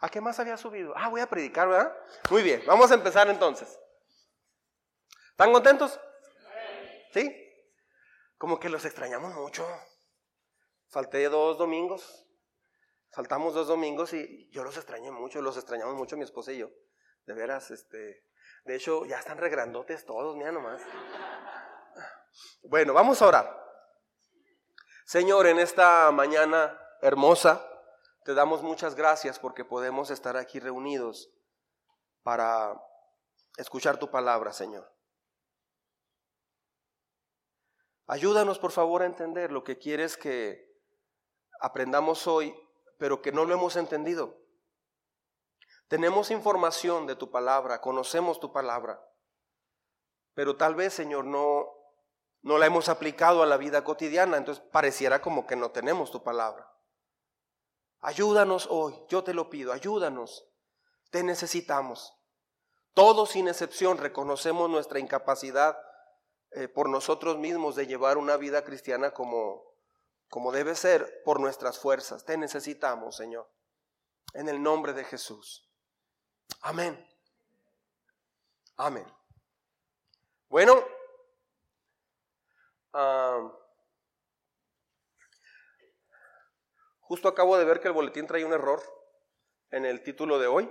¿A qué más había subido? Ah, voy a predicar, ¿verdad? Muy bien, vamos a empezar entonces. ¿Están contentos? ¿Sí? Como que los extrañamos mucho. Falté dos domingos. Faltamos dos domingos y yo los extrañé mucho, los extrañamos mucho mi esposa y yo. De veras, este. De hecho, ya están regrandotes todos, mira nomás. Bueno, vamos a orar. Señor, en esta mañana hermosa, te damos muchas gracias porque podemos estar aquí reunidos para escuchar tu palabra, Señor. Ayúdanos, por favor, a entender lo que quieres que aprendamos hoy, pero que no lo hemos entendido. Tenemos información de tu palabra, conocemos tu palabra, pero tal vez, Señor, no, no la hemos aplicado a la vida cotidiana, entonces pareciera como que no tenemos tu palabra. Ayúdanos hoy, yo te lo pido, ayúdanos. Te necesitamos. Todos sin excepción reconocemos nuestra incapacidad eh, por nosotros mismos de llevar una vida cristiana como, como debe ser por nuestras fuerzas. Te necesitamos, Señor. En el nombre de Jesús. Amén. Amén. Bueno, ah, Justo acabo de ver que el boletín trae un error en el título de hoy.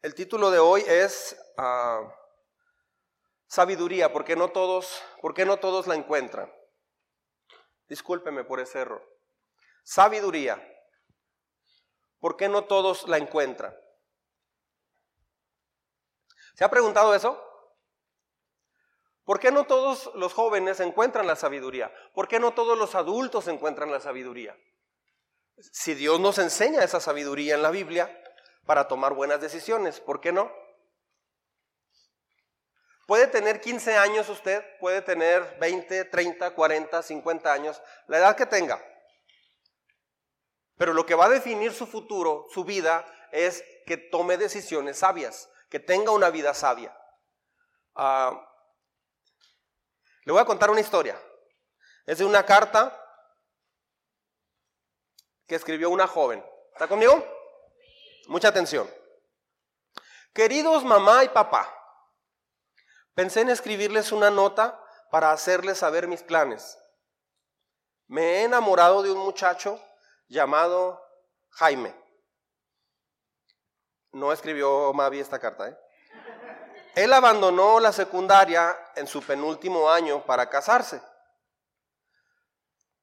El título de hoy es ah, Sabiduría, porque no todos, porque no todos la encuentran. Discúlpeme por ese error. Sabiduría, ¿por qué no todos la encuentran? ¿Se ha preguntado eso? ¿Por qué no todos los jóvenes encuentran la sabiduría? ¿Por qué no todos los adultos encuentran la sabiduría? Si Dios nos enseña esa sabiduría en la Biblia para tomar buenas decisiones, ¿por qué no? Puede tener 15 años usted, puede tener 20, 30, 40, 50 años, la edad que tenga. Pero lo que va a definir su futuro, su vida, es que tome decisiones sabias, que tenga una vida sabia. Ah, le voy a contar una historia. Es de una carta que escribió una joven. ¿Está conmigo? Mucha atención. Queridos mamá y papá, pensé en escribirles una nota para hacerles saber mis planes. Me he enamorado de un muchacho llamado Jaime. No escribió Mavi esta carta, ¿eh? Él abandonó la secundaria en su penúltimo año para casarse.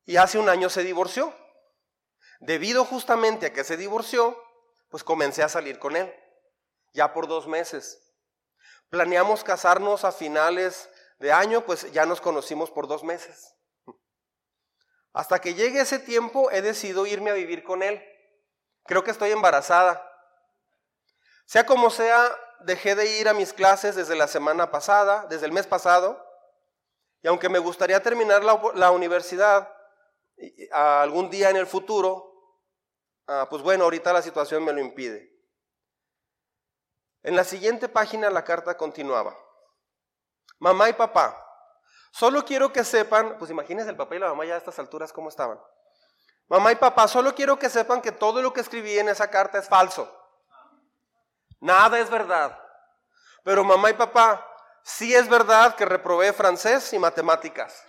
Y hace un año se divorció. Debido justamente a que se divorció, pues comencé a salir con él, ya por dos meses. Planeamos casarnos a finales de año, pues ya nos conocimos por dos meses. Hasta que llegue ese tiempo he decidido irme a vivir con él. Creo que estoy embarazada. Sea como sea, dejé de ir a mis clases desde la semana pasada, desde el mes pasado, y aunque me gustaría terminar la, universidad algún día en el futuro, ah, pues bueno, ahorita la situación me lo impide. En la siguiente página la carta continuaba. Mamá y papá, solo quiero que sepan, pues imagínense el papá y la mamá ya a estas alturas cómo estaban. Mamá y papá, solo quiero que sepan que todo lo que escribí en esa carta es falso. Nada es verdad. Pero mamá y papá, sí es verdad que reprobé francés y matemáticas.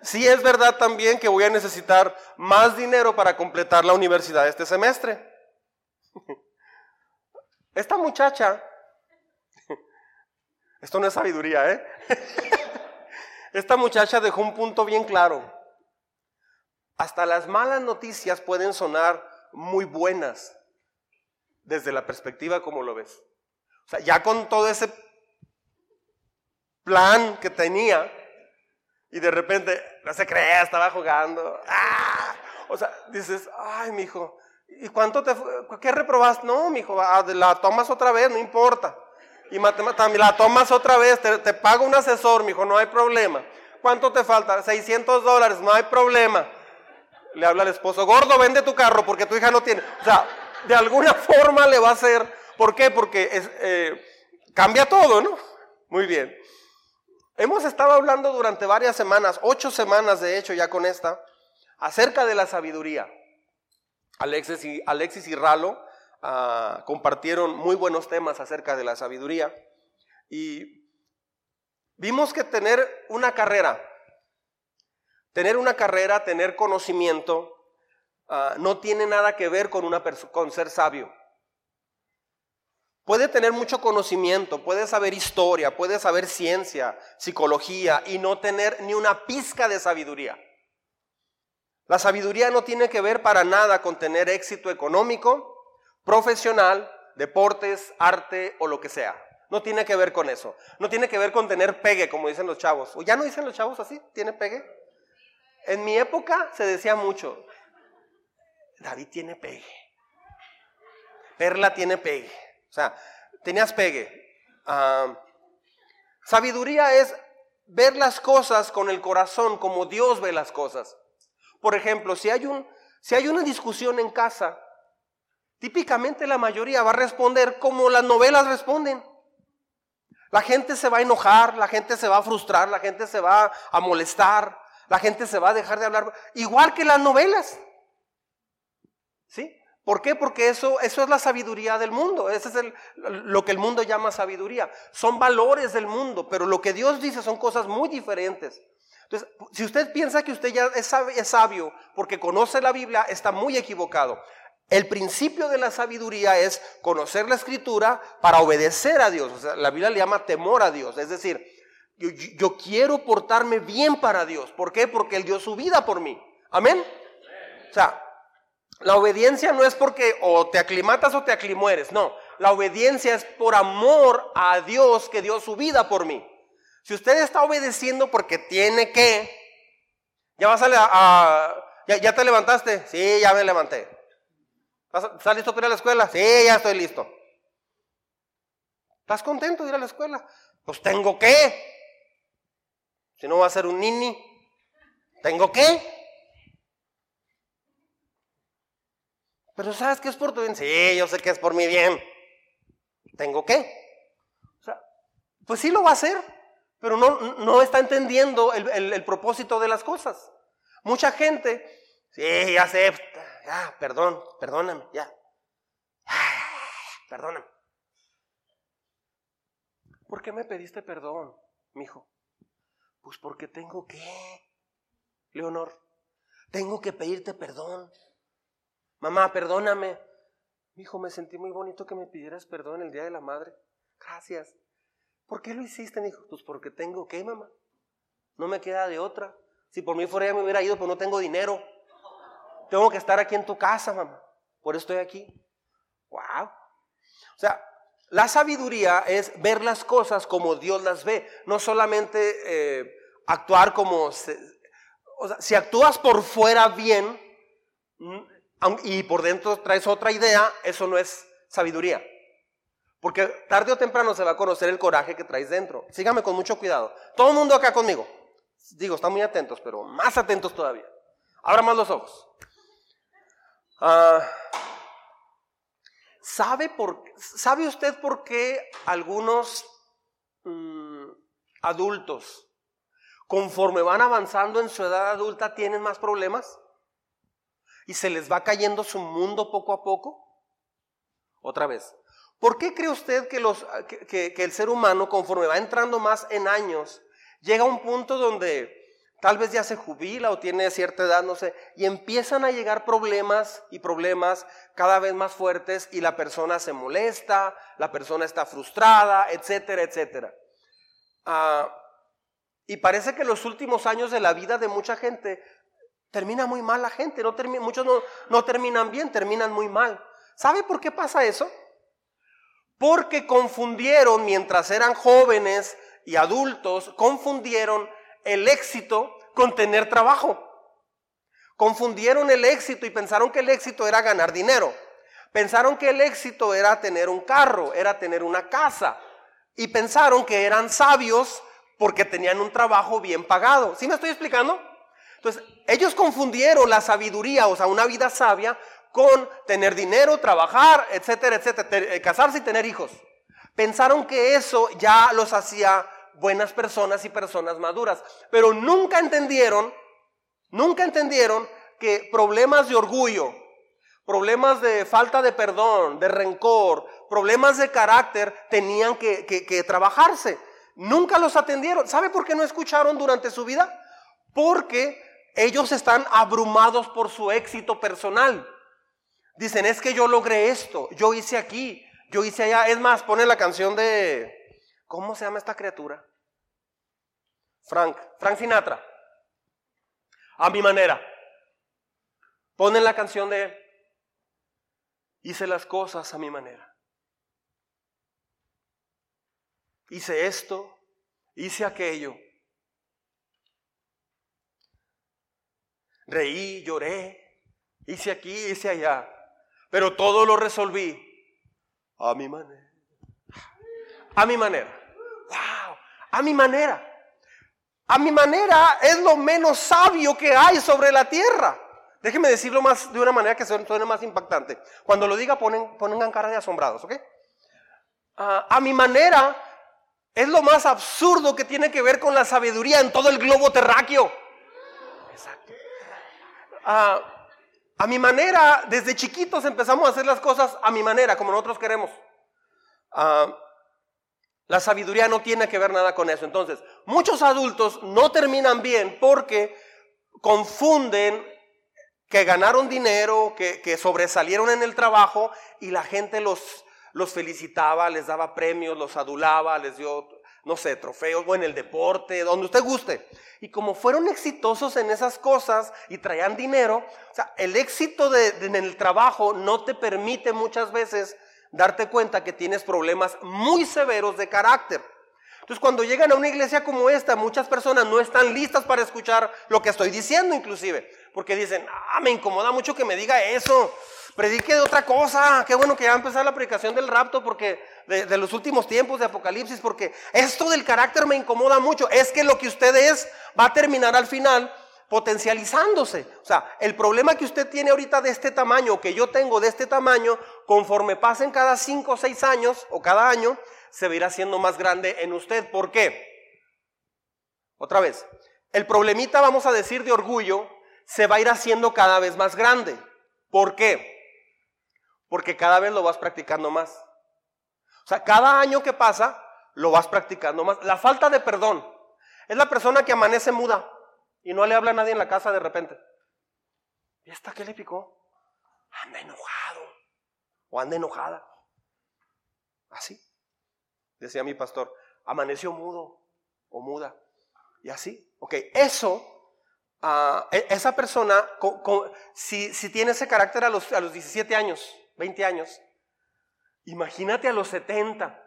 Sí es verdad también que voy a necesitar más dinero para completar la universidad este semestre. Esta muchacha, esto no es sabiduría, ¿eh? Esta muchacha dejó un punto bien claro. Hasta las malas noticias pueden sonar muy buenas desde la perspectiva como lo ves. O sea, ya con todo ese plan que tenía, y de repente, no se crea, estaba jugando. ¡Ah! O sea, dices, ay, mi hijo, ¿y cuánto te qué reprobaste? No, mi hijo, ah, la tomas otra vez, no importa. Y también la tomas otra vez, te, te pago un asesor, mi hijo, no hay problema. ¿Cuánto te falta? 600 dólares, no hay problema. Le habla al esposo, gordo, vende tu carro porque tu hija no tiene. O sea, de alguna forma le va a hacer. ¿Por qué? Porque eh, cambia todo, ¿no? Muy bien. Hemos estado hablando durante varias semanas, ocho semanas de hecho ya con esta, acerca de la sabiduría. Alexis y, Alexis y Ralo ah, compartieron muy buenos temas acerca de la sabiduría. Y vimos que tener una carrera, tener una carrera, tener conocimiento, ah, no tiene nada que ver con, una con ser sabio. Puede tener mucho conocimiento, puede saber historia, puede saber ciencia, psicología y no tener ni una pizca de sabiduría. La sabiduría no tiene que ver para nada con tener éxito económico, profesional, deportes, arte o lo que sea. No tiene que ver con eso. No tiene que ver con tener pegue, como dicen los chavos. ¿O ya no dicen los chavos así? ¿Tiene pegue? En mi época se decía mucho, David tiene pegue. Perla tiene pegue. O sea, tenías pegue. Sabiduría es ver las cosas con el corazón, como Dios ve las cosas. Por ejemplo, si hay, un, si hay una discusión en casa, típicamente la mayoría va a responder como las novelas responden. La gente se va a enojar, la gente se va a frustrar, la gente se va a molestar, la gente se va a dejar de hablar, igual que las novelas. ¿Sí? ¿Por qué? Porque eso, eso es la sabiduría del mundo. Eso es lo que el mundo llama sabiduría. Son valores del mundo, pero lo que Dios dice son cosas muy diferentes. Entonces, si usted piensa que usted ya es sabio, porque conoce la Biblia, está muy equivocado. El principio de la sabiduría es conocer la escritura para obedecer a Dios. O sea, la Biblia le llama temor a Dios. Es decir, yo, yo, quiero portarme bien para Dios. ¿Por qué? Porque Él dio su vida por mí. Amén. O sea, la obediencia no es porque o te aclimatas o te aclimueres. No, la obediencia es por amor a Dios que dio su vida por mí. Si usted está obedeciendo porque tiene que, ya vas a, ya, te levantaste, sí, ya me levanté. ¿Estás listo para ir a la escuela? Sí, ya estoy listo. ¿Estás contento de ir a la escuela? Pues tengo que. Si no va a ser un nini, tengo que. Pero ¿sabes qué es por tu bien? Sí, yo sé que es por mi bien. Tengo que. O sea, pues sí lo va a hacer pero no, no está entendiendo el, propósito de las cosas. Mucha gente, sí, ya sé, ya, perdón, perdóname, ya. perdóname. ¿Por qué me pediste perdón, mijo? Pues porque tengo que, Leonor, tengo que pedirte perdón. Mamá, perdóname. Hijo, me sentí muy bonito que me pidieras perdón el Día de la Madre. Gracias. ¿Por qué lo hiciste? Me dijo, pues porque tengo que, mamá. No me queda de otra. Si por mí fuera ya me hubiera ido, pues no tengo dinero. Tengo que estar aquí en tu casa, mamá. Por eso estoy aquí. Wow. O sea, la sabiduría es ver las cosas como Dios las ve. No solamente eh, actuar como... o sea, si actúas por fuera bien mm, y por dentro traes otra idea, eso no es sabiduría. Porque tarde o temprano se va a conocer el coraje que traes dentro. Sígame con mucho cuidado. Todo el mundo acá conmigo. Digo, están muy atentos, pero más atentos todavía. Abra más los ojos. Ah, ¿sabe, por, ¿Sabe usted por qué algunos mm, adultos, conforme van avanzando en su edad adulta, tienen más problemas? ¿Y se les va cayendo su mundo poco a poco? Otra vez, ¿Por qué cree usted que, los, que, el ser humano, conforme va entrando más en años, llega a un punto donde tal vez ya se jubila o tiene cierta edad, no sé, y empiezan a llegar problemas y problemas cada vez más fuertes y la persona se molesta, la persona está frustrada, etcétera, etcétera. Ah, y parece que los últimos años de la vida de mucha gente termina muy mal la gente, no muchos no, no terminan bien, terminan muy mal. ¿Sabe por qué pasa eso? Porque confundieron, mientras eran jóvenes y adultos, confundieron el éxito con tener trabajo. Confundieron el éxito y pensaron que el éxito era ganar dinero. Pensaron que el éxito era tener un carro, era tener una casa. Y pensaron que eran sabios porque tenían un trabajo bien pagado. ¿Sí me estoy explicando? Entonces, ellos confundieron la sabiduría, o sea, una vida sabia, con tener dinero, trabajar, etcétera, etcétera, eh, casarse y tener hijos. Pensaron que eso ya los hacía buenas personas y personas maduras, pero nunca entendieron, nunca entendieron que problemas de orgullo, problemas de falta de perdón, de rencor, problemas de carácter tenían que, que trabajarse. Nunca los atendieron. ¿Sabe por qué no escucharon durante su vida? Porque ellos están abrumados por su éxito personal. Dicen, es que yo logré esto, yo hice aquí, yo hice allá. Es más, pone la canción de, ¿cómo se llama esta criatura? Frank, Frank Sinatra. A mi manera. Ponen la canción de, hice las cosas a mi manera. Hice esto, hice aquello. Reí, lloré, hice aquí, hice allá. Pero todo lo resolví a mi manera. A mi manera. Wow, a mi manera. A mi manera es lo menos sabio que hay sobre la tierra. Déjenme decirlo más de una manera que suene más impactante. Cuando lo diga, ponen, pongan cara de asombrados, ¿ok? Ah, a mi manera es lo más absurdo que tiene que ver con la sabiduría en todo el globo terráqueo. Exacto. Ah, a mi manera, desde chiquitos empezamos a hacer las cosas a mi manera, como nosotros queremos. Ah, la sabiduría no tiene que ver nada con eso. Entonces, muchos adultos no terminan bien porque confunden que ganaron dinero, que, que sobresalieron en el trabajo y la gente los, los felicitaba, les daba premios, los adulaba, les dio no sé, trofeos o en el deporte, donde usted guste. Y como fueron exitosos en esas cosas y traían dinero, o sea, el éxito de, en el trabajo no te permite muchas veces darte cuenta que tienes problemas muy severos de carácter. Entonces, cuando llegan a una iglesia como esta, muchas personas no están listas para escuchar lo que estoy diciendo, inclusive, porque dicen, ah, me incomoda mucho que me diga eso. Predique de otra cosa. Qué bueno que ya va a empezar la predicación del rapto porque de, los últimos tiempos de Apocalipsis, porque esto del carácter me incomoda mucho. Es que lo que usted es va a terminar al final potencializándose. O sea, el problema que usted tiene ahorita de este tamaño, que yo tengo de este tamaño, conforme pasen cada cinco o seis años o cada año, se ir haciendo más grande en usted. ¿Por qué? Otra vez, el problemita, vamos a decir, de orgullo, se va a ir haciendo cada vez más grande. ¿Por qué? Porque cada vez lo vas practicando más. O sea, cada año que pasa, lo vas practicando más. La falta de perdón es la persona que amanece muda y no le habla a nadie en la casa de repente. ¿Y esta qué le picó? Anda enojado o anda enojada. Así. Decía mi pastor, amaneció mudo o muda. Y así. Ok, eso Uh, esa persona, si, si, tiene ese carácter a los, a los 17 años, 20 años. Imagínate a los 70.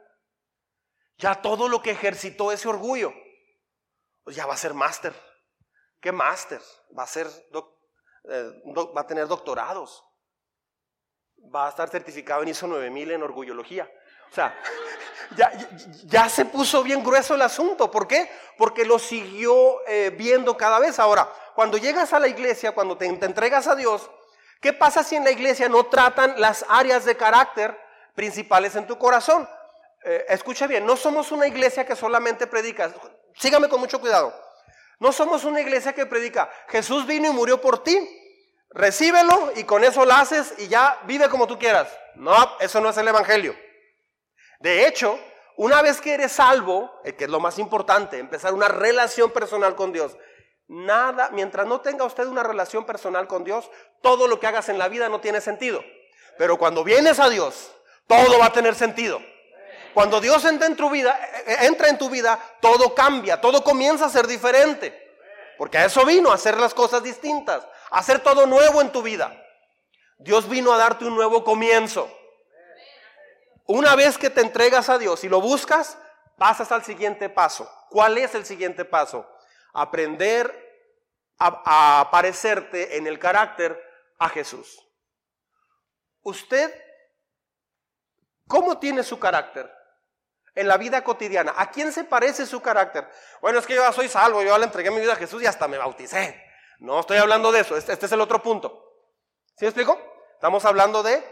Ya todo lo que ejercitó ese orgullo, pues ya va a ser máster. ¿Qué máster? Va a ser eh, va a tener doctorados. Va a estar certificado en ISO 9000 en orgullología. O sea, ya, se puso bien grueso el asunto. ¿Por qué? Porque lo siguió eh, viendo cada vez. Ahora, cuando llegas a la iglesia, cuando te entregas a Dios, ¿Qué pasa si en la iglesia no tratan las áreas de carácter principales en tu corazón? Eh, escuche bien, no somos una iglesia que solamente predica, sígame con mucho cuidado, no somos una iglesia que predica, Jesús vino y murió por ti, recíbelo y con eso lo haces y ya vive como tú quieras. No, eso no es el Evangelio. De hecho, una vez que eres salvo, eh, que es lo más importante, empezar una relación personal con Dios, Nada, mientras no tenga usted una relación personal con Dios, todo lo que hagas en la vida no tiene sentido. Pero cuando vienes a Dios, todo va a tener sentido. Cuando Dios entra en tu vida, eh, eh, entra en tu vida, todo cambia, todo comienza a ser diferente. Porque a eso vino, a hacer las cosas distintas, hacer todo nuevo en tu vida. Dios vino a darte un nuevo comienzo. Una vez que te entregas a Dios y lo buscas, pasas al siguiente paso. ¿Cuál es el siguiente paso? Aprender a, parecerte en el carácter a Jesús. Usted, ¿cómo tiene su carácter? En la vida cotidiana. ¿A quién se parece su carácter? Bueno, es que yo soy salvo, yo le entregué mi vida a Jesús y hasta me bauticé. No estoy hablando de eso, este, este es el otro punto. ¿Sí me explico? Estamos hablando de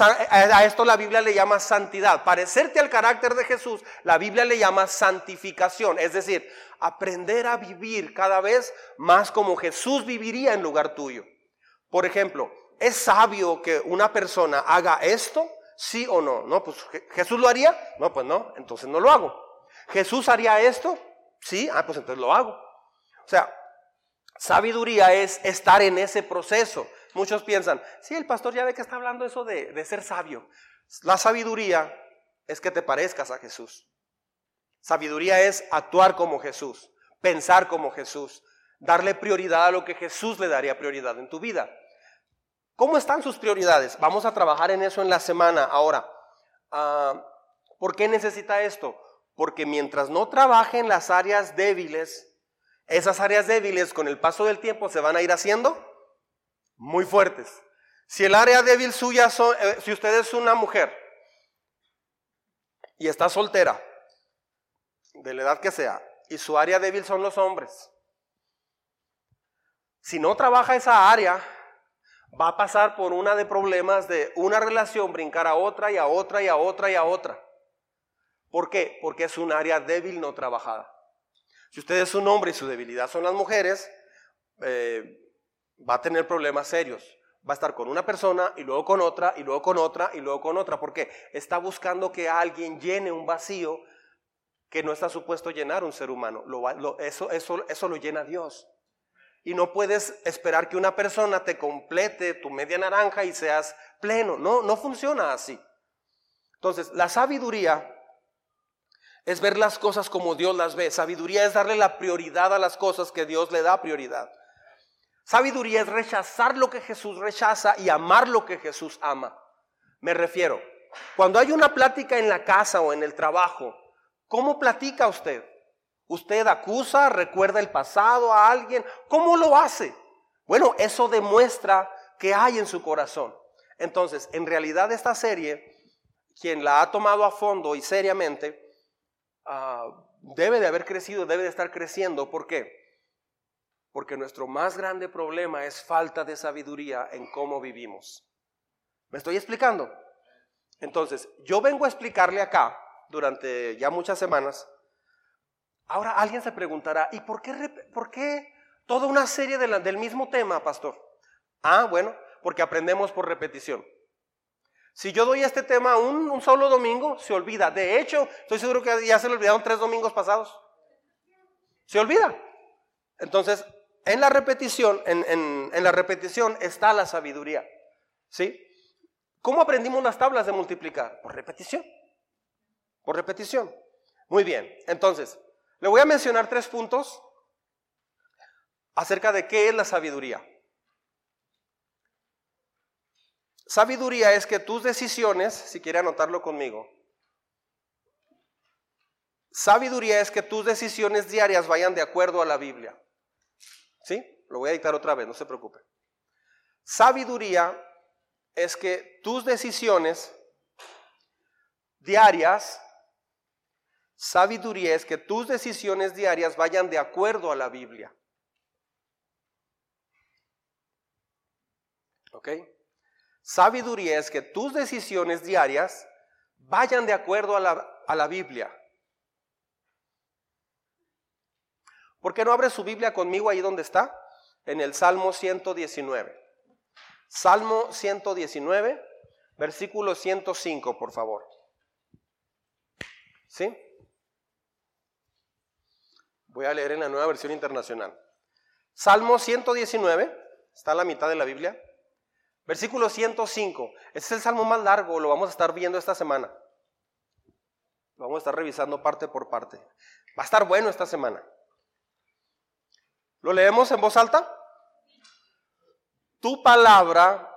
a esto la Biblia le llama santidad. Parecerte al carácter de Jesús, la Biblia le llama santificación. Es decir, aprender a vivir cada vez más como Jesús viviría en lugar tuyo. Por ejemplo, ¿es sabio que una persona haga esto? ¿Sí o no? No, pues Jesús lo haría. No, pues no, entonces no lo hago. Jesús haría esto. Sí, ah, pues entonces lo hago. O sea, sabiduría es estar en ese proceso. Muchos piensan, sí, el pastor ya ve que está hablando eso de, de ser sabio. La sabiduría es que te parezcas a Jesús. Sabiduría es actuar como Jesús, pensar como Jesús, darle prioridad a lo que Jesús le daría prioridad en tu vida. ¿Cómo están sus prioridades? Vamos a trabajar en eso en la semana. Ahora, ah, ¿por qué necesita esto? Porque mientras no trabaje en las áreas débiles, esas áreas débiles con el paso del tiempo se van a ir haciendo muy fuertes. Si el área débil suya, son, eh, si usted es una mujer y está soltera, de la edad que sea, y su área débil son los hombres, si no trabaja esa área, va a pasar por una de problemas de una relación, brincar a otra y a otra y a otra y a otra. ¿Por qué? Porque es un área débil no trabajada. Si usted es un hombre y su debilidad son las mujeres, eh, va a tener problemas serios. Va a estar con una persona y luego con otra y luego con otra y luego con otra. porque Está buscando que alguien llene un vacío que no está supuesto llenar un ser humano. eso, eso, eso lo llena Dios. Y no puedes esperar que una persona te complete tu media naranja y seas pleno. No, no funciona así. Entonces, la sabiduría es ver las cosas como Dios las ve. Sabiduría es darle la prioridad a las cosas que Dios le da prioridad. Sabiduría es rechazar lo que Jesús rechaza y amar lo que Jesús ama. Me refiero, cuando hay una plática en la casa o en el trabajo, ¿cómo platica usted? ¿Usted acusa, recuerda el pasado a alguien? ¿Cómo lo hace? Bueno, eso demuestra que hay en su corazón. Entonces, en realidad esta serie, quien la ha tomado a fondo y seriamente, ah, debe de haber crecido, debe de estar creciendo. ¿Por qué? Porque nuestro más grande problema es falta de sabiduría en cómo vivimos. ¿Me estoy explicando? Entonces, yo vengo a explicarle acá, durante ya muchas semanas, Ahora alguien se preguntará, ¿y por qué, por qué toda una serie del mismo tema, pastor? Ah, bueno, porque aprendemos por repetición. Si yo doy este tema un, un solo domingo, se olvida. De hecho, estoy seguro que ya se le olvidaron tres domingos pasados. Se olvida. Entonces, en la repetición, en, en la repetición está la sabiduría. ¿Sí? ¿Cómo aprendimos las tablas de multiplicar? Por repetición. Por repetición. Muy bien. Entonces, le voy a mencionar tres puntos acerca de qué es la sabiduría. Sabiduría es que tus decisiones, si quiere anotarlo conmigo, sabiduría es que tus decisiones diarias vayan de acuerdo a la Biblia. ¿Sí? Lo voy a dictar otra vez, no se preocupe. Sabiduría es que tus decisiones diarias Sabiduría es que tus decisiones diarias vayan de acuerdo a la Biblia. ¿Ok? Sabiduría es que tus decisiones diarias vayan de acuerdo a la, a la Biblia. ¿Por qué no abre su Biblia conmigo ahí donde está? En el Salmo 119. Salmo 119, versículo 105, por favor. ¿Sí? Voy a leer en la nueva versión internacional. Salmo 119, está a la mitad de la Biblia. Versículo 105. Este es el salmo más largo, lo vamos a estar viendo esta semana. Lo vamos a estar revisando parte por parte. Va a estar bueno esta semana. ¿Lo leemos en voz alta? Tu palabra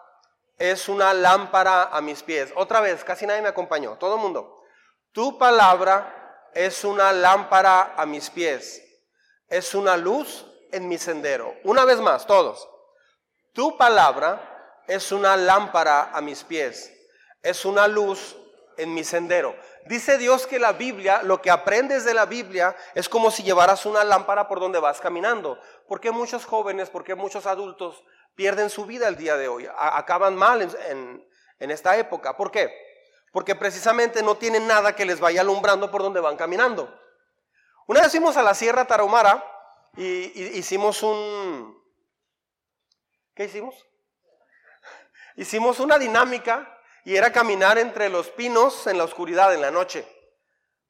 es una lámpara a mis pies. Otra vez, casi nadie me acompañó. Todo el mundo. Tu palabra es una lámpara a mis pies es una luz en mi sendero. Una vez más, todos. Tu palabra es una lámpara a mis pies, es una luz en mi sendero. Dice Dios que la Biblia, lo que aprendes de la Biblia es como si llevaras una lámpara por donde vas caminando. ¿Por qué muchos jóvenes, por qué muchos adultos pierden su vida el día de hoy? acaban mal en, en esta época. ¿Por qué? Porque precisamente no tienen nada que les vaya alumbrando por donde van caminando. Una vez fuimos a la Sierra Tarahumara y, hicimos un... ¿Qué hicimos? hicimos una dinámica y era caminar entre los pinos en la oscuridad, en la noche.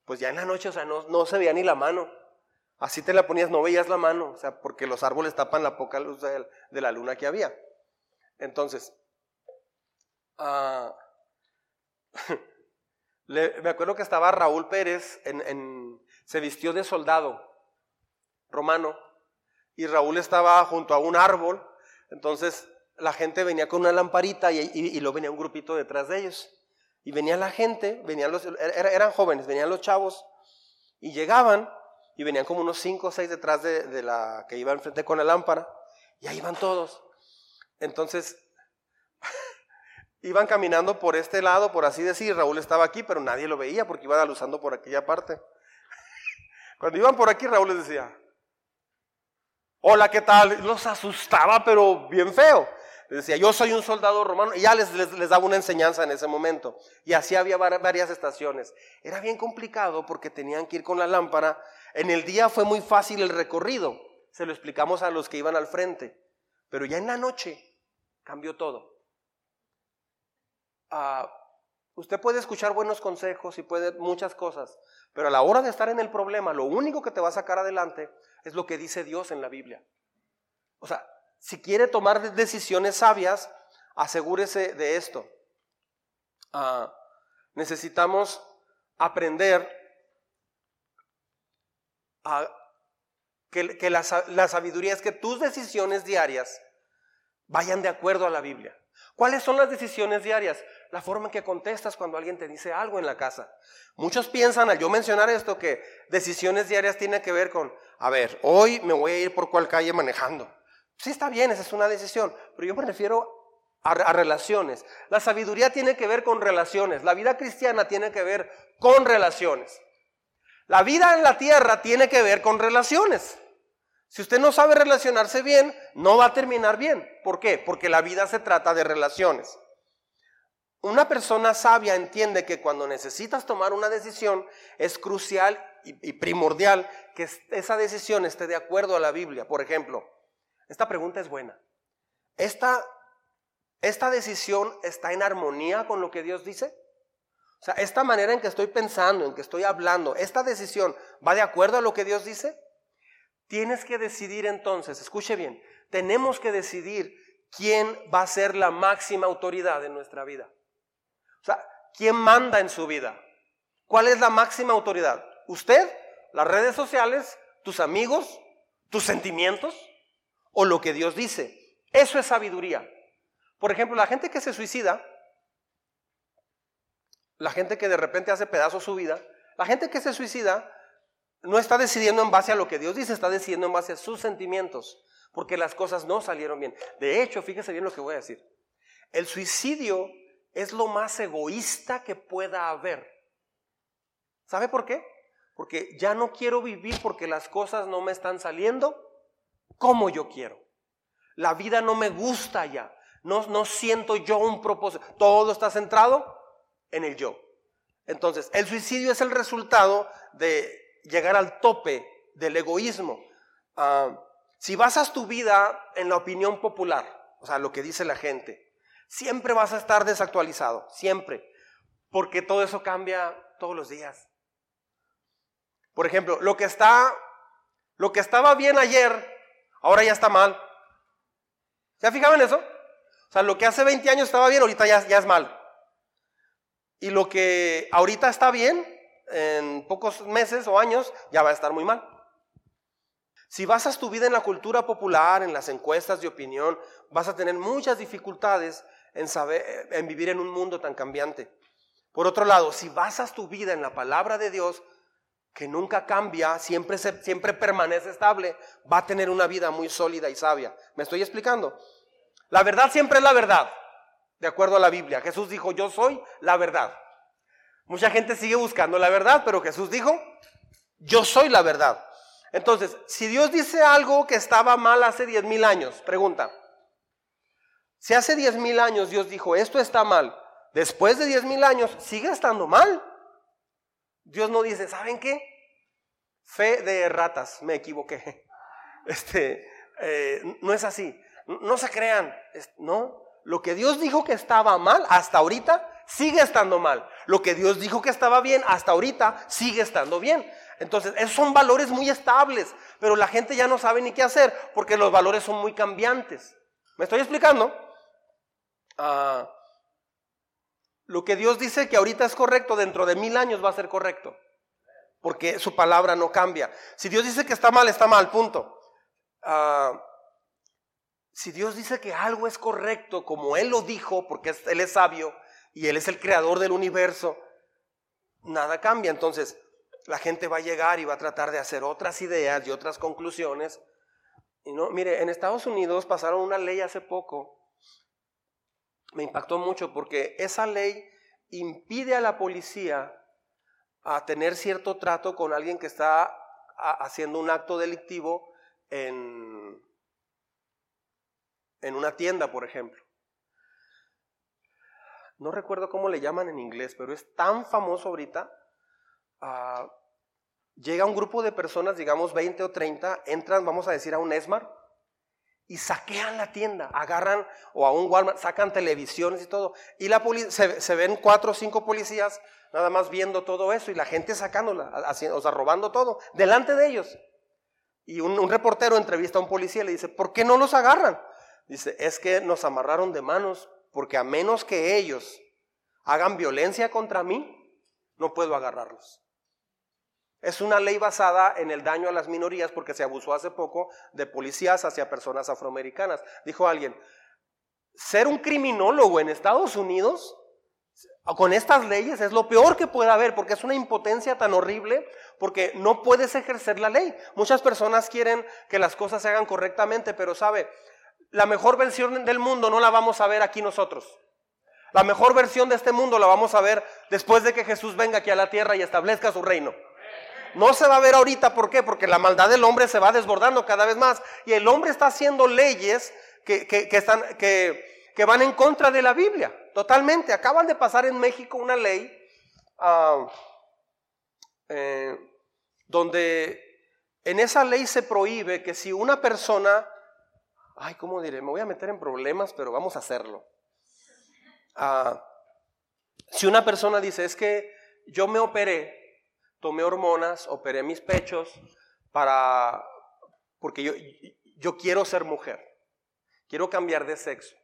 Pues ya en la noche, o sea, no, no se veía ni la mano. Así te la ponías, no veías la mano, o sea, porque los árboles tapan la poca luz de, la luna que había. Entonces, ah, me acuerdo que estaba Raúl Pérez, en, se vistió de soldado romano, y Raúl estaba junto a un árbol, entonces la gente venía con una lamparita y, y, luego venía un grupito detrás de ellos. Y venía la gente, venían los, eran jóvenes, venían los chavos y llegaban y venían como unos cinco o seis detrás de, la que iba enfrente con la lámpara y ahí iban todos. Entonces iban caminando por este lado, por así decir, Raúl estaba aquí, pero nadie lo veía porque iban aluzando por aquella parte. Cuando iban por aquí, Raúl les decía, hola, ¿qué tal? Los asustaba, pero bien feo decía, yo soy un soldado romano, y ya les, les, daba una enseñanza en ese momento. Y así había varias estaciones. Era bien complicado porque tenían que ir con la lámpara. En el día fue muy fácil el recorrido, se lo explicamos a los que iban al frente. Pero ya en la noche cambió todo. Ah, usted puede escuchar buenos consejos y puede muchas cosas, pero a la hora de estar en el problema, lo único que te va a sacar adelante es lo que dice Dios en la Biblia. O sea, si quiere tomar decisiones sabias, asegúrese de esto. Ah, necesitamos aprender que, la, la, sabiduría es que tus decisiones diarias vayan de acuerdo a la Biblia. ¿Cuáles son las decisiones diarias? La forma en que contestas cuando alguien te dice algo en la casa. Muchos piensan al yo mencionar esto que decisiones diarias tienen que ver con, a ver, hoy me voy a ir por cuál calle manejando. Sí está bien, esa es una decisión, pero yo me refiero a, relaciones. La sabiduría tiene que ver con relaciones, la vida cristiana tiene que ver con relaciones. La vida en la tierra tiene que ver con relaciones. Si usted no sabe relacionarse bien, no va a terminar bien. ¿Por qué? Porque la vida se trata de relaciones. Una persona sabia entiende que cuando necesitas tomar una decisión es crucial y, primordial que esa decisión esté de acuerdo a la Biblia. Por ejemplo, esta pregunta es buena. ¿Esta, ¿Esta decisión está en armonía con lo que Dios dice? O sea, esta manera en que estoy pensando, en que estoy hablando, esta decisión va de acuerdo a lo que Dios dice? Tienes que decidir entonces, escuche bien, tenemos que decidir quién va a ser la máxima autoridad en nuestra vida. O sea, ¿quién manda en su vida? ¿Cuál es la máxima autoridad? ¿Usted? ¿Las redes sociales? ¿Tus amigos? ¿Tus sentimientos? O lo que Dios dice. Eso es sabiduría. Por ejemplo, la gente que se suicida, la gente que de repente hace pedazos su vida, la gente que se suicida no está decidiendo en base a lo que Dios dice, está decidiendo en base a sus sentimientos, porque las cosas no salieron bien. De hecho, fíjese bien lo que voy a decir. El suicidio es lo más egoísta que pueda haber. ¿Sabe por qué? Porque ya no quiero vivir porque las cosas no me están saliendo como yo quiero. La vida no me gusta ya. No, no siento yo un propósito. Todo está centrado en el yo. Entonces, el suicidio es el resultado de llegar al tope del egoísmo. Ah, si basas tu vida en la opinión popular, o sea, lo que dice la gente, siempre vas a estar desactualizado, siempre, porque todo eso cambia todos los días. Por ejemplo, lo que está, lo que estaba bien ayer, ahora ya está mal. ¿Se ha fijado en eso? O sea, lo que hace 20 años estaba bien, ahorita ya, es mal. Y lo que ahorita está bien, en pocos meses o años, ya va a estar muy mal. Si basas tu vida en la cultura popular, en las encuestas de opinión, vas a tener muchas dificultades en, saber, en vivir en un mundo tan cambiante. Por otro lado, si basas tu vida en la palabra de Dios, que nunca cambia, siempre, siempre permanece estable, va a tener una vida muy sólida y sabia. ¿Me estoy explicando? La verdad siempre es la verdad, de acuerdo a la Biblia. Jesús dijo, yo soy la verdad. Mucha gente sigue buscando la verdad, pero Jesús dijo, yo soy la verdad. Entonces, si Dios dice algo que estaba mal hace diez mil años, pregunta, si hace diez mil años Dios dijo, esto está mal, después de diez mil años, ¿sigue estando mal? Dios no dice, ¿saben qué? Fe de ratas, me equivoqué. Este, eh, no es así. No se crean, no. lo que Dios dijo que estaba mal hasta ahorita sigue estando mal. Lo que Dios dijo que estaba bien hasta ahorita sigue estando bien. Entonces, esos son valores muy estables, pero la gente ya no sabe ni qué hacer porque los valores son muy cambiantes. ¿Me estoy explicando? Ah, lo que Dios dice que ahorita es correcto, dentro de mil años va a ser correcto, porque su palabra no cambia. Si Dios dice que está mal, está mal, punto. Ah, si Dios dice que algo es correcto como Él lo dijo, porque Él es sabio y Él es el creador del universo, nada cambia. Entonces, la gente va a llegar y va a tratar de hacer otras ideas y otras conclusiones. Y no, mire, en Estados Unidos pasaron una ley hace poco, me impactó mucho porque esa ley impide a la policía a tener cierto trato con alguien que está haciendo un acto delictivo en, en una tienda, por ejemplo. No recuerdo cómo le llaman en inglés, pero es tan famoso ahorita. Ah, llega un grupo de personas, digamos 20 o 30, entran, vamos a decir, a un Esmar y saquean la tienda, agarran o a un Walmart, sacan televisiones y todo. Y la se, se, ven cuatro o cinco policías nada más viendo todo eso y la gente sacándola, o sea, robando todo, delante de ellos. Y un, reportero entrevista a un policía y le dice, ¿por qué no los agarran? Dice, es que nos amarraron de manos porque a menos que ellos hagan violencia contra mí, no puedo agarrarlos. Es una ley basada en el daño a las minorías porque se abusó hace poco de policías hacia personas afroamericanas. Dijo alguien, ser un criminólogo en Estados Unidos con estas leyes es lo peor que puede haber porque es una impotencia tan horrible porque no puedes ejercer la ley. Muchas personas quieren que las cosas se hagan correctamente, pero sabe, la mejor versión del mundo no la vamos a ver aquí nosotros. La mejor versión de este mundo la vamos a ver después de que Jesús venga aquí a la tierra y establezca su reino. No se va a ver ahorita, ¿por qué? Porque la maldad del hombre se va desbordando cada vez más y el hombre está haciendo leyes que, están, que, que van en contra de la Biblia. Totalmente. Acaban de pasar en México una ley ah, eh, donde en esa ley se prohíbe que si una persona, ay, ¿cómo diré? Me voy a meter en problemas, pero vamos a hacerlo. Ah, si una persona dice, es que yo me operé, tomé hormonas, operé mis pechos para, porque yo, yo quiero ser mujer, quiero cambiar de sexo.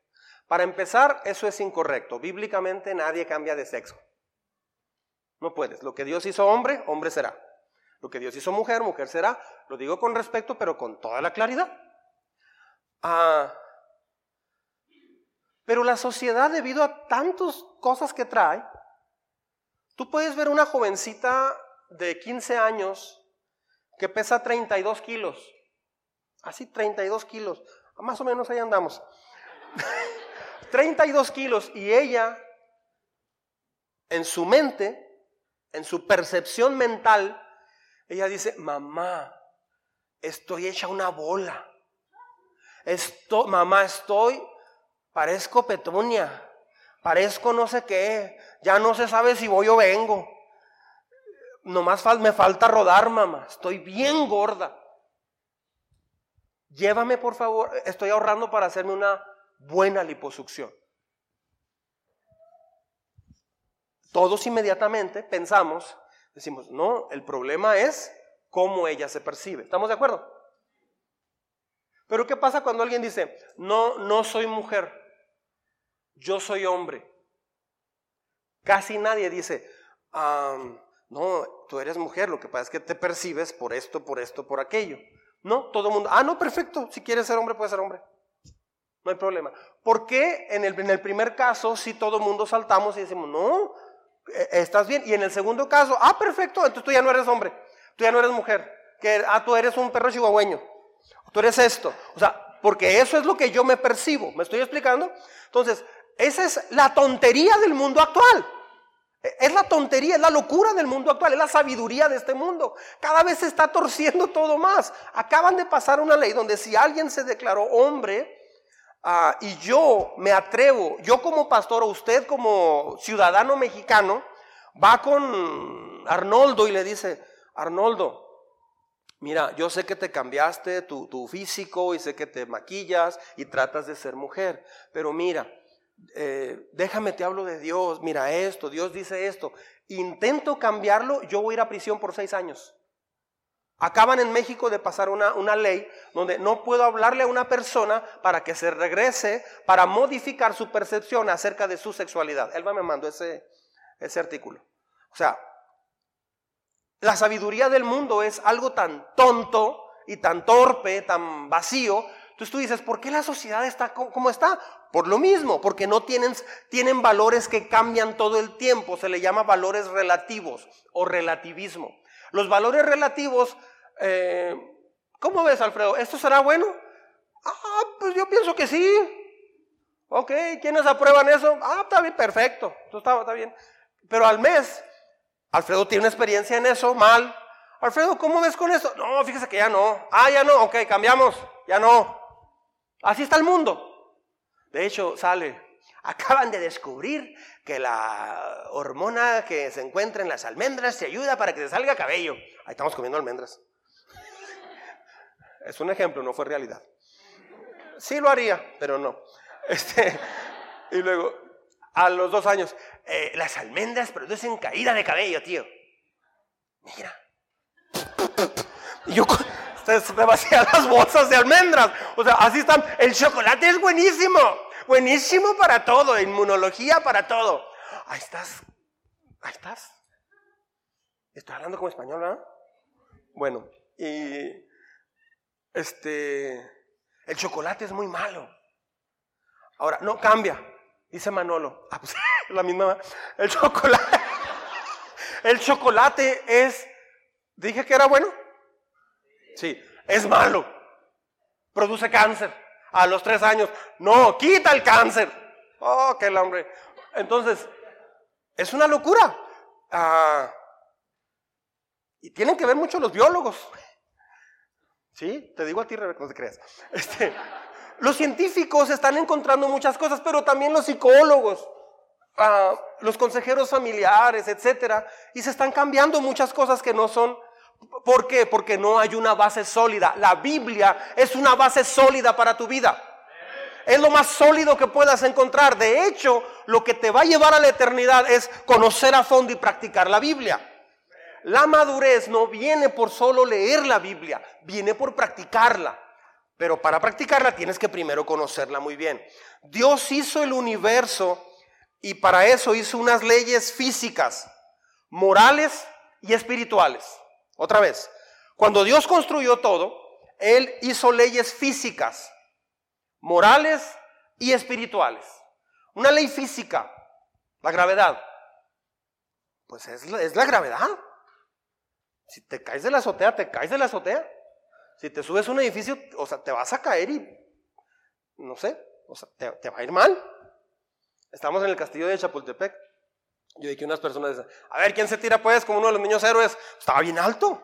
Para empezar, eso es incorrecto. Bíblicamente nadie cambia de sexo. No puedes. Lo que Dios hizo hombre, hombre será. Lo que Dios hizo mujer, mujer será. Lo digo con respeto, pero con toda la claridad. Ah, pero la sociedad, debido a tantas cosas que trae, tú puedes ver una jovencita de 15 años que pesa 32 kilos. Así 32 kilos. Más o menos ahí andamos. 32 kilos y ella, en su mente, en su percepción mental, ella dice, mamá, estoy hecha una bola. Esto, mamá, estoy, parezco petunia, parezco no sé qué, ya no se sabe si voy o vengo. Nomás me falta rodar, mamá, estoy bien gorda. Llévame, por favor, estoy ahorrando para hacerme una buena liposucción. Todos inmediatamente pensamos, decimos, no, el problema es cómo ella se percibe. ¿Estamos de acuerdo? Pero ¿qué pasa cuando alguien dice, no, no soy mujer, yo soy hombre? Casi nadie dice, no, tú eres mujer, lo que pasa es que te percibes por esto, por esto, por aquello. No, todo el mundo, ah, no, perfecto, si quieres ser hombre, puedes ser hombre. No hay problema. ¿Por qué en el, en el primer caso si todo el mundo saltamos y decimos, no, eh, estás bien? Y en el segundo caso, ah, perfecto, entonces tú ya no eres hombre, tú ya no eres mujer, que, ah, tú eres un perro chihuahueño, tú eres esto. O sea, porque eso es lo que yo me percibo, ¿me estoy explicando? Entonces, esa es la tontería del mundo actual. E, es la tontería, es la locura del mundo actual, es la sabiduría de este mundo. Cada vez se está torciendo todo más. Acaban de pasar una ley donde si alguien se declaró hombre, Ah, y yo me atrevo, yo como pastor o usted como ciudadano mexicano, va con Arnoldo y le dice, Arnoldo, mira, yo sé que te cambiaste tu físico y sé que te maquillas y tratas de ser mujer, pero mira, eh, déjame te hablo de Dios, mira esto, Dios dice esto. Intento cambiarlo, yo voy a ir a prisión por seis años. Acaban en México de pasar una, una, ley donde no puedo hablarle a una persona para que se regrese, para modificar su percepción acerca de su sexualidad. Elba me mandó ese, ese artículo. O sea, la sabiduría del mundo es algo tan tonto y tan torpe, tan vacío. Entonces tú dices, ¿por qué la sociedad está como está? Por lo mismo, porque no tienen, tienen valores que cambian todo el tiempo. Se le llama valores relativos o relativismo. Los valores relativos, eh, ¿cómo ves, Alfredo? ¿Esto será bueno? Ah, pues yo pienso que sí. Ok, ¿quiénes aprueban eso? Ah, está bien, perfecto. Está, está bien. Pero al mes, Alfredo tiene una experiencia en eso, mal. Alfredo, ¿cómo ves con eso? No, fíjese que ya no. Ah, ya no, ok, cambiamos, ya no. Así está el mundo. De hecho, sale, acaban de descubrir que la hormona que se encuentra en las almendras te ayuda para que te salga cabello. Ahí estamos comiendo almendras. Es un ejemplo, no fue realidad. Sí lo haría, pero no. Este, y luego, a los dos años, eh, las almendras producen caída de cabello, tío. Mira. Y yo se me vacían las bolsas de almendras. O sea, así están. El chocolate es buenísimo. Buenísimo para todo. Inmunología para todo. Ahí estás. Ahí estás. Estoy hablando como español, ¿verdad? Bueno, y este. El chocolate es muy malo. Ahora, no cambia. Dice Manolo. Ah, pues, la misma. El chocolate. El chocolate es. ¿Dije que era bueno? Sí. Es malo. Produce cáncer. A los tres años. No, quita el cáncer. Oh, qué hombre. Entonces, es una locura. Ah, y tienen que ver mucho los biólogos. Sí, te digo a ti, Rebeca, no te creas. Este, los científicos están encontrando muchas cosas, pero también los psicólogos, ah, los consejeros familiares, etcétera, y se están cambiando muchas cosas que no son. ¿Por qué? Porque no hay una base sólida. La Biblia es una base sólida para tu vida. Es lo más sólido que puedas encontrar. De hecho, lo que te va a llevar a la eternidad es conocer a fondo y practicar la Biblia. La madurez no viene por solo leer la Biblia, viene por practicarla. Pero para practicarla tienes que primero conocerla muy bien. Dios hizo el universo y para eso hizo unas leyes físicas, morales y espirituales. Otra vez, cuando Dios construyó todo, Él hizo leyes físicas, morales y espirituales. Una ley física, la gravedad, pues es, es la gravedad. Si te caes de la azotea, te caes de la azotea. Si te subes a un edificio, o sea, te vas a caer y, no sé, o sea, te, va a ir mal. Estamos en el castillo de Chapultepec. Yo vi que unas personas dicen, a ver, ¿quién se tira pues como uno de los niños héroes? Estaba bien alto.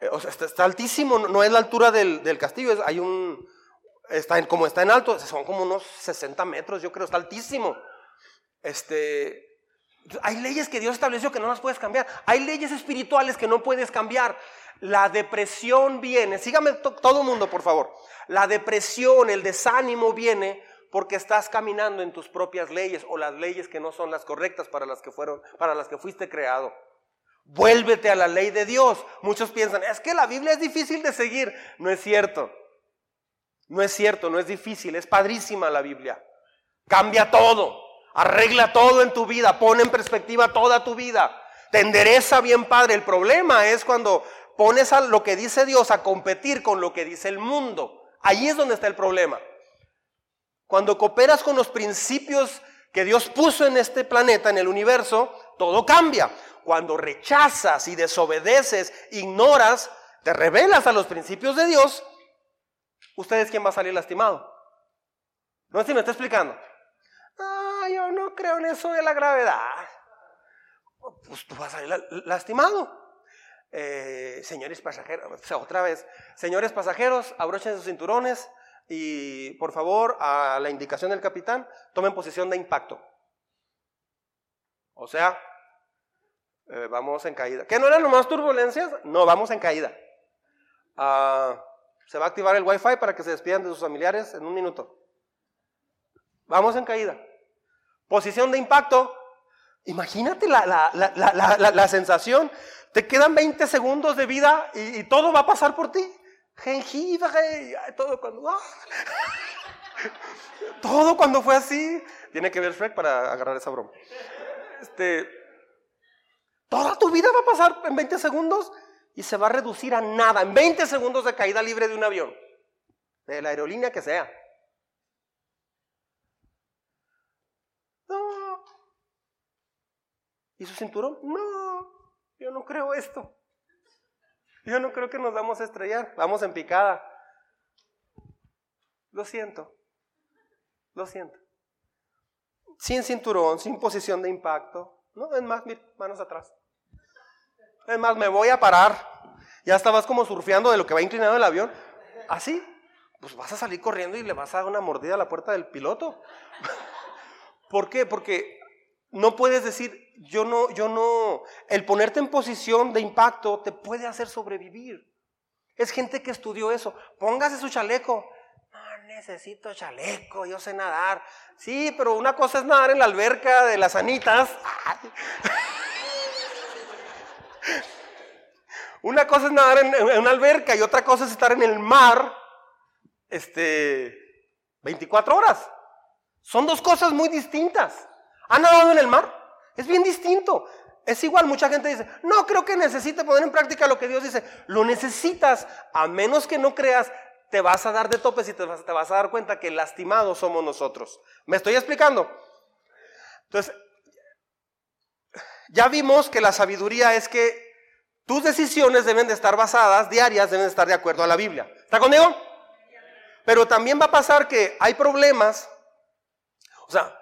Eh, o sea, está, altísimo, no, es la altura del, castillo, es, hay un, está en, como está en alto, son como unos 60 metros, yo creo, está altísimo. Este, hay leyes que Dios estableció que no las puedes cambiar. Hay leyes espirituales que no puedes cambiar. La depresión viene, sígame todo el mundo por favor, la depresión, el desánimo viene porque estás caminando en tus propias leyes o las leyes que no son las correctas para las que fueron, para las que fuiste creado. Vuélvete a la ley de Dios. Muchos piensan, es que la Biblia es difícil de seguir. No es cierto. No es cierto, no es difícil, es padrísima la Biblia. Cambia todo, arregla todo en tu vida, pone en perspectiva toda tu vida. Te endereza bien, Padre. El problema es cuando pones a lo que dice Dios a competir con lo que dice el mundo. Ahí es donde está el problema. Cuando cooperas con los principios que Dios puso en este planeta, en el universo, todo cambia. Cuando rechazas y desobedeces, ignoras, te revelas a los principios de Dios, ¿ustedes quién va a salir lastimado? No sé si me está explicando. Ah, yo no creo en eso de la gravedad. Pues tú vas a salir lastimado. Eh, señores pasajeros, otra vez, señores pasajeros, abrochen sus cinturones y por favor, a la indicación del capitán, tomen posición de impacto. O sea, eh, vamos en caída. ¿Qué no eran nomás turbulencias? No, vamos en caída. Ah, se va a activar el wifi para que se despidan de sus familiares en un minuto. Vamos en caída. Posición de impacto. Imagínate la, sensación. Te quedan 20 segundos de vida y, todo va a pasar por ti. Jengibre, todo cuando... ¡ah! Todo cuando fue así. Tiene que ver Shrek para agarrar esa broma. Este, toda tu vida va a pasar en 20 segundos y se va a reducir a nada. En 20 segundos de caída libre de un avión. De la aerolínea que sea. No. ¿Y su cinturón? No. Yo no creo esto. Yo no creo que nos vamos a estrellar. Vamos en picada. Lo siento. Lo siento. Sin cinturón, sin posición de impacto. No, es más, manos atrás. Es más, me voy a parar. Ya estabas como surfeando de lo que va inclinado el avión. Así, pues vas a salir corriendo y le vas a dar una mordida a la puerta del piloto. ¿Por qué? Porque no puedes decir, yo no, yo no. El ponerte en posición de impacto te puede hacer sobrevivir. Es gente que estudió eso. Póngase su chaleco necesito chaleco, yo sé nadar. Sí, pero una cosa es nadar en la alberca de las anitas. Una cosa es nadar en, una alberca y otra cosa es estar en el mar este, 24 horas. Son dos cosas muy distintas. ¿Han nadado en el mar? Es bien distinto. Es igual, mucha gente dice, no creo que necesite poner en práctica lo que Dios dice. Lo necesitas, a menos que no creas te vas a dar de topes y te vas, te vas a dar cuenta que lastimados somos nosotros. ¿Me estoy explicando? Entonces, ya vimos que la sabiduría es que tus decisiones deben de estar basadas, diarias, deben de estar de acuerdo a la Biblia. ¿Está conmigo? Pero también va a pasar que hay problemas, o sea,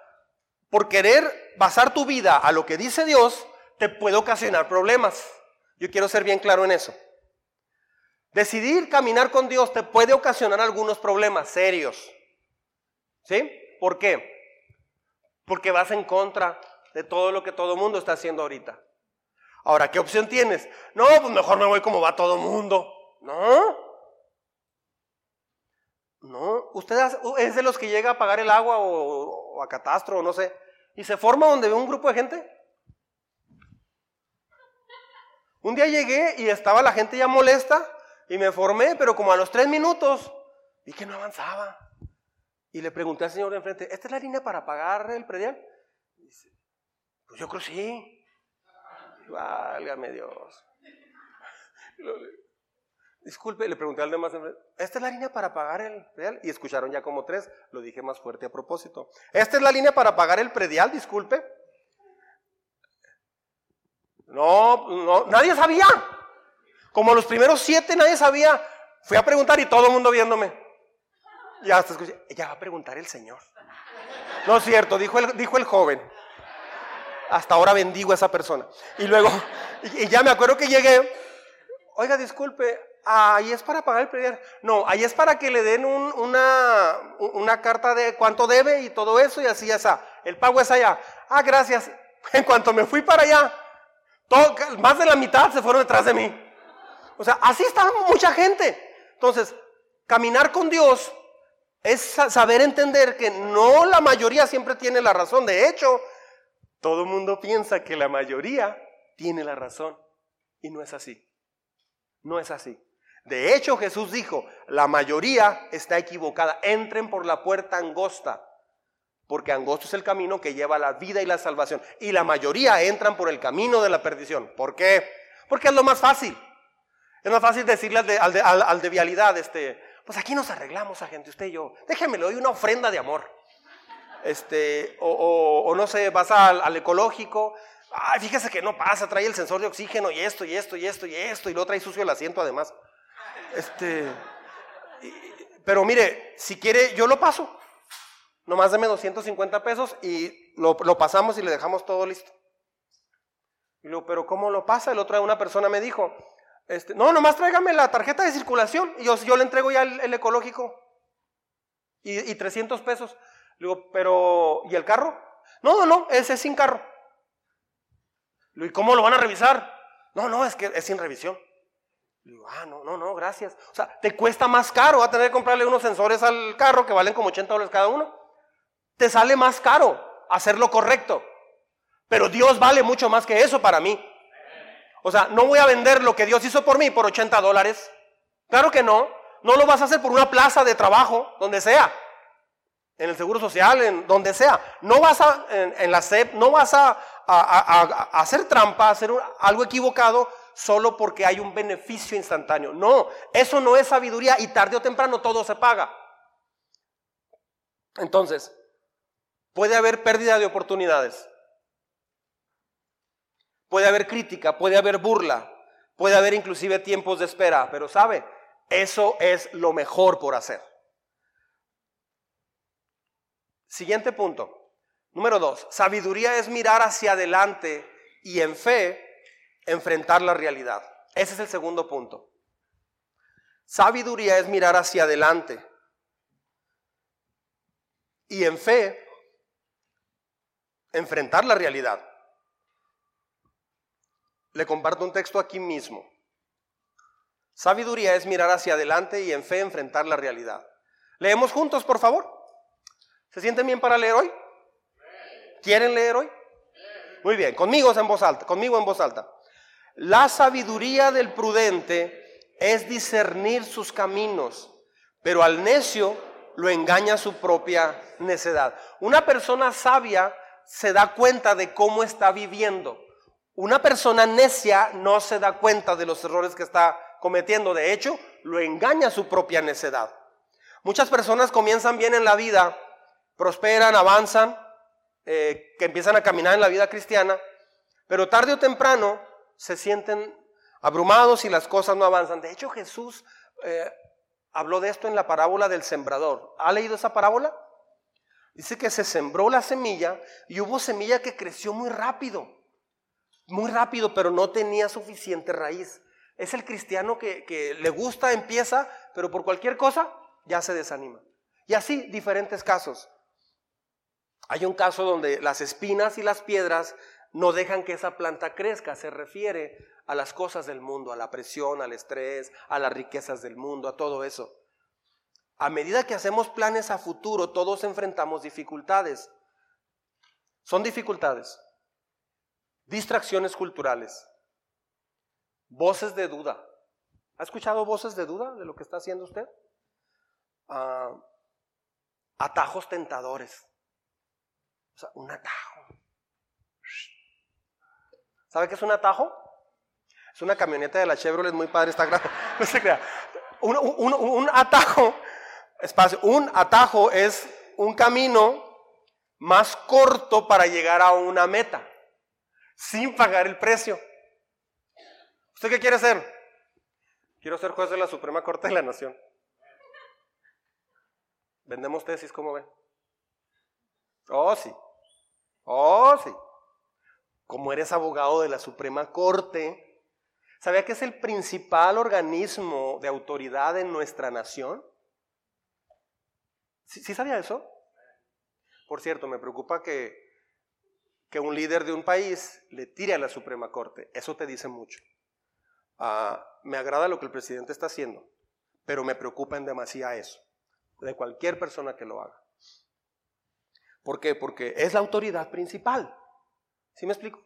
por querer basar tu vida a lo que dice Dios, te puede ocasionar problemas. Yo quiero ser bien claro en eso. Decidir caminar con Dios te puede ocasionar algunos problemas serios. ¿Sí? ¿Por qué? Porque vas en contra de todo lo que todo el mundo está haciendo ahorita. Ahora, ¿qué opción tienes? No, pues mejor me voy como va todo el mundo. No. No. Usted es de los que llega a pagar el agua o, a catastro o no sé. ¿Y se forma donde ve un grupo de gente? Un día llegué y estaba la gente ya molesta y me formé, pero como a los tres minutos vi que no avanzaba. Y le pregunté al señor de enfrente, ¿esta es la línea para pagar el predial? dice, pues yo creo sí. Válgame Dios. Disculpe, le pregunté al demás, ¿esta es la línea para pagar el predial? Y escucharon ya como tres, lo dije más fuerte a propósito. ¿Esta es la línea para pagar el predial? Disculpe. No, no, nadie sabía. Como los primeros siete nadie sabía, fui a preguntar y todo el mundo viéndome. Ya hasta escuché, ella va a preguntar el Señor. No es cierto, dijo el, dijo el joven. Hasta ahora bendigo a esa persona. Y luego, y, ya me acuerdo que llegué, oiga, disculpe, ahí es para pagar el predial. No, ahí es para que le den una, carta de cuánto debe y todo eso y así ya está. El pago es allá. Ah, gracias. En cuanto me fui para allá, más de la mitad se fueron detrás de mí. O sea, así está mucha gente. Entonces, caminar con Dios es saber entender que no la mayoría siempre tiene la razón. De hecho, todo el mundo piensa que la mayoría tiene la razón. Y no es así. No es así. De hecho, Jesús dijo, la mayoría está equivocada. Entren por la puerta angosta. Porque angosto es el camino que lleva a la vida y la salvación. Y la mayoría entran por el camino de la perdición. ¿Por qué? Porque es lo más fácil. Es más fácil decirle al de, vialidad, este, pues aquí nos arreglamos gente, usted y yo. Déjeme, le doy una ofrenda de amor. Este, o, no sé, vas al, ecológico. Ay, fíjese que no pasa, trae el sensor de oxígeno y esto, y esto, y esto, y esto, y luego trae sucio el asiento además. Este, pero mire, si quiere, yo lo paso. Nomás deme 250 pesos y lo, pasamos y le dejamos todo listo. Y luego, pero ¿cómo lo pasa? El otro día una persona me dijo, este, no, nomás tráigame la tarjeta de circulación y yo, yo le entrego ya el, ecológico. Y, 300 pesos. Le digo, pero, ¿y el carro? No, no, no, ese es sin carro. ¿y cómo lo van a revisar? No, no, es que es sin revisión. Ah, no, no, no, gracias. O sea, te cuesta más caro, va a tener que comprarle unos sensores al carro que valen como 80 dólares cada uno. Te sale más caro hacer lo correcto. Pero Dios vale mucho más que eso para mí. O sea, no voy a vender lo que Dios hizo por mí por 80 dólares. Claro que no. No lo vas a hacer por una plaza de trabajo, donde sea. En el seguro social, en donde sea. No vas a, en, la SEP, no vas a, hacer trampa, hacer algo equivocado solo porque hay un beneficio instantáneo. No, eso no es sabiduría y tarde o temprano todo se paga. Entonces, puede haber pérdida de oportunidades. Puede haber crítica, puede haber burla, puede haber inclusive tiempos de espera, pero sabe, eso es lo mejor por hacer. Siguiente punto. Número dos, sabiduría es mirar hacia adelante y en fe enfrentar la realidad. Ese es el segundo punto. Sabiduría es mirar hacia adelante y en fe enfrentar la realidad. Le comparto un texto aquí mismo. Sabiduría es mirar hacia adelante y en fe enfrentar la realidad. Leemos juntos, por favor. ¿Se sienten bien para leer hoy? ¿Quieren leer hoy? Muy bien, conmigo en voz alta, conmigo en voz alta. La sabiduría del prudente es discernir sus caminos, pero al necio lo engaña su propia necedad. Una persona sabia se da cuenta de cómo está viviendo. Una persona necia no se da cuenta de los errores que está cometiendo. De hecho, lo engaña su propia necedad. Muchas personas comienzan bien en la vida, prosperan, avanzan, eh, que empiezan a caminar en la vida cristiana, pero tarde o temprano se sienten abrumados y las cosas no avanzan. De hecho, Jesús eh, habló de esto en la parábola del sembrador. ¿Ha leído esa parábola? Dice que se sembró la semilla y hubo semilla que creció muy rápido muy rápido, pero no tenía suficiente raíz. Es el cristiano que, le gusta, empieza, pero por cualquier cosa ya se desanima. Y así diferentes casos. Hay un caso donde las espinas y las piedras no dejan que esa planta crezca. Se refiere a las cosas del mundo, a la presión, al estrés, a las riquezas del mundo, a todo eso. A medida que hacemos planes a futuro, todos enfrentamos dificultades. Son dificultades. Distracciones culturales. Voces de duda. ¿Ha escuchado voces de duda de lo que está haciendo usted? Ah, atajos tentadores. O sea, un atajo. ¿Sabe qué es un atajo? Es una camioneta de la Chevrolet muy padre, está grande. No se crea. Un, un atajo, espacio, un atajo es un camino más corto para llegar a una meta sin pagar el precio. ¿Usted qué quiere ser? Quiero ser juez de la Suprema Corte de la Nación. Vendemos tesis, ¿cómo ven? Oh, sí. Oh, sí. Como eres abogado de la Suprema Corte, ¿sabía que es el principal organismo de autoridad en nuestra nación? ¿Sí, ¿Sí sabía eso? Por cierto, me preocupa que que un líder de un país le tire a la Suprema Corte. Eso te dice mucho. Ah, me agrada lo que el presidente está haciendo, pero me preocupa en demasía eso, de cualquier persona que lo haga. ¿Por qué? Porque es la autoridad principal. ¿Sí me explico?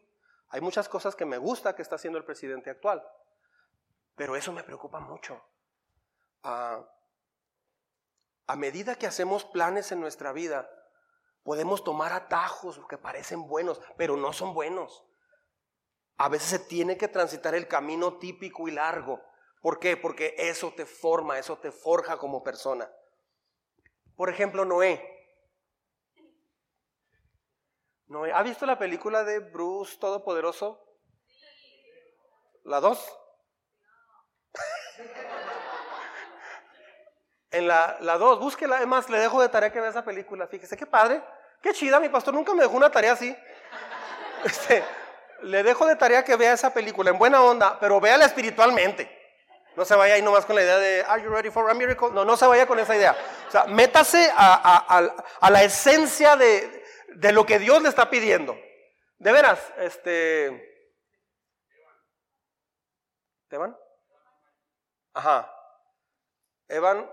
Hay muchas cosas que me gusta que está haciendo el presidente actual, pero eso me preocupa mucho. A medida que hacemos planes en nuestra vida, Podemos tomar atajos que parecen buenos, pero no son buenos. A veces se tiene que transitar el camino típico y largo. ¿Por qué? Porque eso te forma, eso te forja como persona. Por ejemplo, Noé. Noé. ¿Ha visto la película de Bruce Todopoderoso? ¿La dos? en la, la dos, búsquela. Además, le dejo de tarea que vea esa película. Fíjese qué padre. Qué chida, mi pastor nunca me dejó una tarea así. Este, le dejo de tarea que vea esa película en buena onda, pero véala espiritualmente. No se vaya ahí nomás con la idea de, ¿Are you ready for a miracle? No, no se vaya con esa idea. O sea, métase a, la esencia de, de, lo que Dios le está pidiendo. De veras, este. ¿Evan? Ajá. Evan,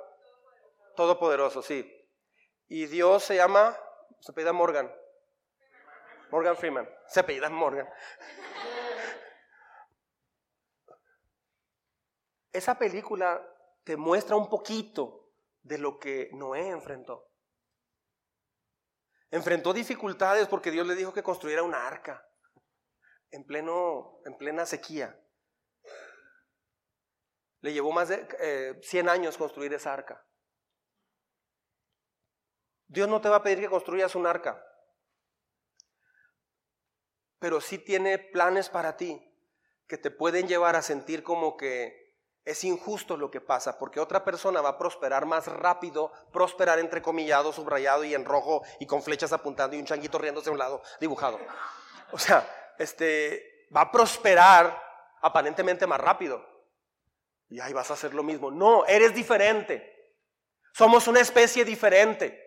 todopoderoso, sí. Y Dios se llama se pide Morgan. Morgan Freeman. Se apellida Morgan. Esa película te muestra un poquito de lo que Noé enfrentó. Enfrentó dificultades porque Dios le dijo que construyera una arca en, pleno, en plena sequía. Le llevó más de 100 eh, años construir esa arca. Dios no te va a pedir que construyas un arca, pero sí tiene planes para ti que te pueden llevar a sentir como que es injusto lo que pasa, porque otra persona va a prosperar más rápido, prosperar entrecomillado, subrayado y en rojo y con flechas apuntando y un changuito riéndose a un lado dibujado. O sea, este va a prosperar aparentemente más rápido. Y ahí vas a hacer lo mismo. No, eres diferente. Somos una especie diferente,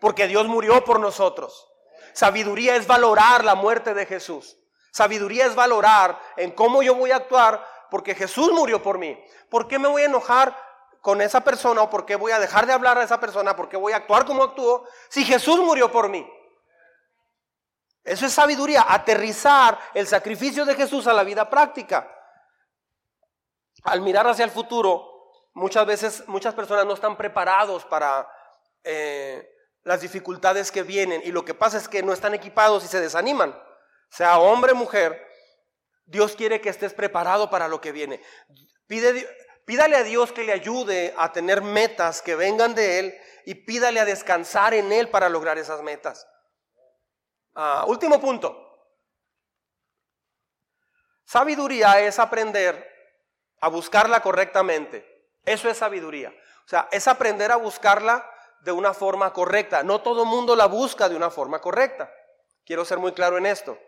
porque Dios murió por nosotros. Sabiduría es valorar la muerte de Jesús. Sabiduría es valorar en cómo yo voy a actuar porque Jesús murió por mí. ¿Por qué me voy a enojar con esa persona o por qué voy a dejar de hablar a esa persona? ¿Por qué voy a actuar como actúo si Jesús murió por mí? Eso es sabiduría, aterrizar el sacrificio de Jesús a la vida práctica. Al mirar hacia el futuro, muchas veces muchas personas no están preparados para eh, las dificultades que vienen y lo que pasa es que no están equipados y se desaniman. Sea hombre mujer, Dios quiere que estés preparado para lo que viene. Pídale a Dios que le ayude a tener metas que vengan de Él y pídale a descansar en Él para lograr esas metas. Ah, último punto. Sabiduría es aprender a buscarla correctamente. Eso es sabiduría. O sea, es aprender a buscarla de una forma correcta. No todo mundo la busca de una forma correcta. Quiero ser muy claro en esto.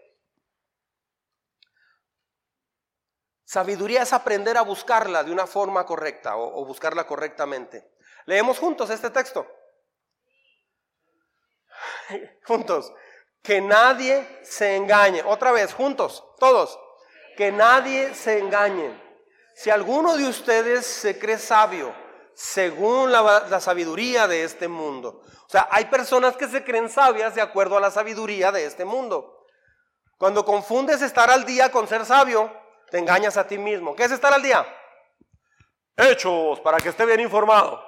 Sabiduría es aprender a buscarla de una forma correcta o, buscarla correctamente. Leemos juntos este texto. juntos. Que nadie se engañe. Otra vez, juntos, todos. Que nadie se engañe. Si alguno de ustedes se cree sabio, según la, la, sabiduría de este mundo. O sea, hay personas que se creen sabias de acuerdo a la sabiduría de este mundo. Cuando confundes estar al día con ser sabio, te engañas a ti mismo. ¿Qué es estar al día? Hechos, para que esté bien informado.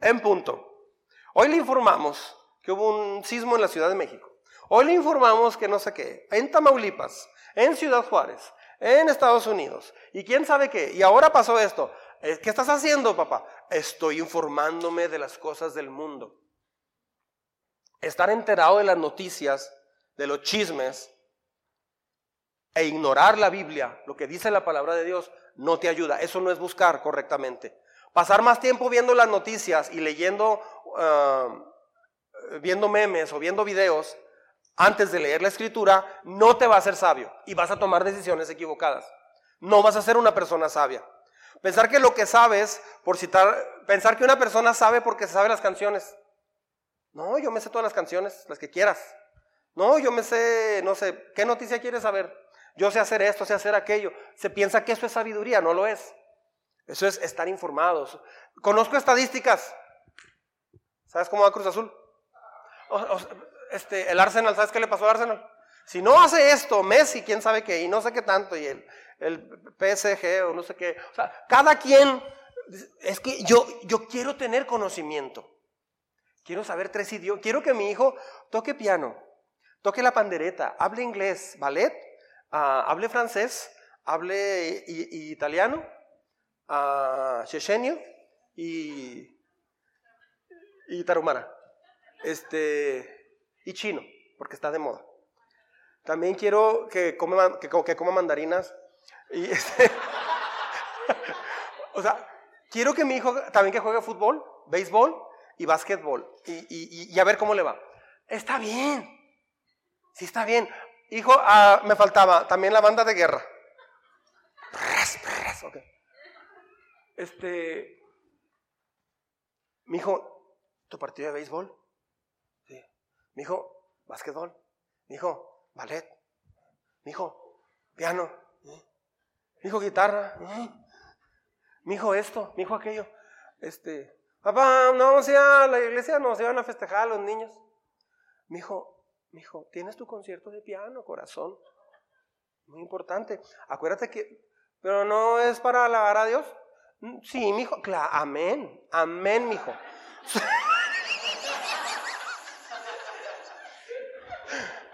En punto. Hoy le informamos que hubo un sismo en la Ciudad de México. Hoy le informamos que no sé qué, en Tamaulipas, en Ciudad Juárez, en Estados Unidos, y quién sabe qué. Y ahora pasó esto. Eh, ¿Qué estás haciendo, papá? Estoy informándome de las cosas del mundo. Estar enterado de las noticias, de los chismes, e ignorar la Biblia, lo que dice la palabra de Dios, no te ayuda. Eso no es buscar correctamente. Pasar más tiempo viendo las noticias y leyendo, ah, viendo memes o viendo videos antes de leer la escritura no te va a hacer sabio y vas a tomar decisiones equivocadas. No vas a ser una persona sabia. Pensar que lo que sabes, por citar, pensar que una persona sabe porque sabe las canciones. No, yo me sé todas las canciones, las que quieras. No, yo me sé, no sé, ¿qué noticia quieres saber? Yo sé hacer esto, sé hacer aquello. Se piensa que eso es sabiduría, no lo es. Eso es estar informados. Conozco estadísticas. ¿Sabes cómo va Cruz Azul? este, el Arsenal, ¿sabes qué le pasó al Arsenal? Si no hace esto, Messi, quién sabe qué, y no sé qué tanto, y el, el PSG o no sé qué. O sea, cada quien, es que yo, yo quiero tener conocimiento. Quiero saber tres idiomas. Quiero que mi hijo toque piano, toque la pandereta, hable inglés, ballet Hable francés, hable italiano, uh, chechenio y, y tarumara. Este, y chino, porque está de moda. También quiero que, coma mandarinas. Y este, o sea, quiero que mi hijo también que juegue fútbol, béisbol y básquetbol. Y, y, a ver cómo le va. Está bien. Sí, está bien. Hijo, ah, me faltaba también la banda de guerra. Este, mi hijo, ¿tu partido de béisbol? Sí. Mi hijo, básquetbol. Mi hijo, ballet. Mi hijo, piano. Mi hijo, guitarra. Mi hijo, esto. Mi hijo, aquello. Este, papá, no, o sea, la iglesia no se van a festejar a los niños. Mi hijo, Mijo, tienes tu concierto de piano, corazón. Muy importante. Acuérdate que, pero no es para alabar a Dios. Mm, sí, mijo, claro, amén, amén, mijo.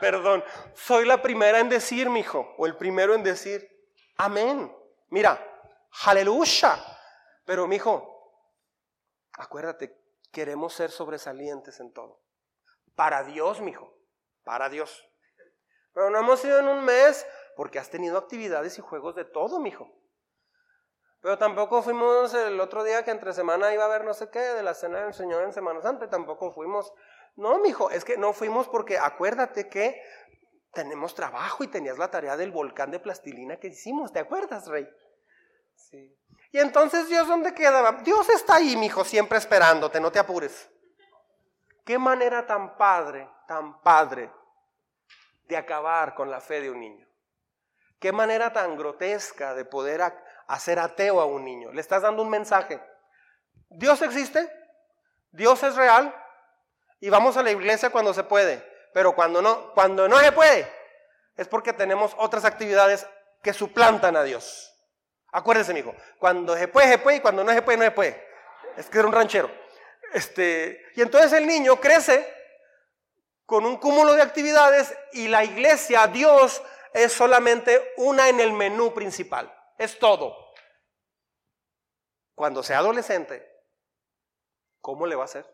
Perdón, soy la primera en decir, mijo, o el primero en decir, amén. Mira, aleluya. Pero, mijo, acuérdate, queremos ser sobresalientes en todo. Para Dios, mijo, para Dios. Pero no hemos ido en un mes porque has tenido actividades y juegos de todo, mijo. Pero tampoco fuimos el otro día que entre semana iba a haber no sé qué de la cena del Señor en Semana Santa y tampoco fuimos. No, mijo, es que no fuimos porque acuérdate que tenemos trabajo y tenías la tarea del volcán de plastilina que hicimos, ¿te acuerdas, Rey? Sí. Y entonces Dios, ¿dónde queda? Dios está ahí, mijo, siempre esperándote, no te apures. Qué manera tan padre, tan padre de acabar con la fe de un niño. Qué manera tan grotesca de poder hacer ateo a un niño. Le estás dando un mensaje. Dios existe, Dios es real y vamos a la iglesia cuando se puede, pero cuando no, cuando no se puede, es porque tenemos otras actividades que suplantan a Dios. Acuérdese, amigo, cuando se puede, se puede y cuando no se puede, no se puede. Es que era un ranchero. Este, y entonces el niño crece con un cúmulo de actividades y la iglesia, Dios, es solamente una en el menú principal. Es todo. Cuando sea adolescente, ¿cómo le va a hacer?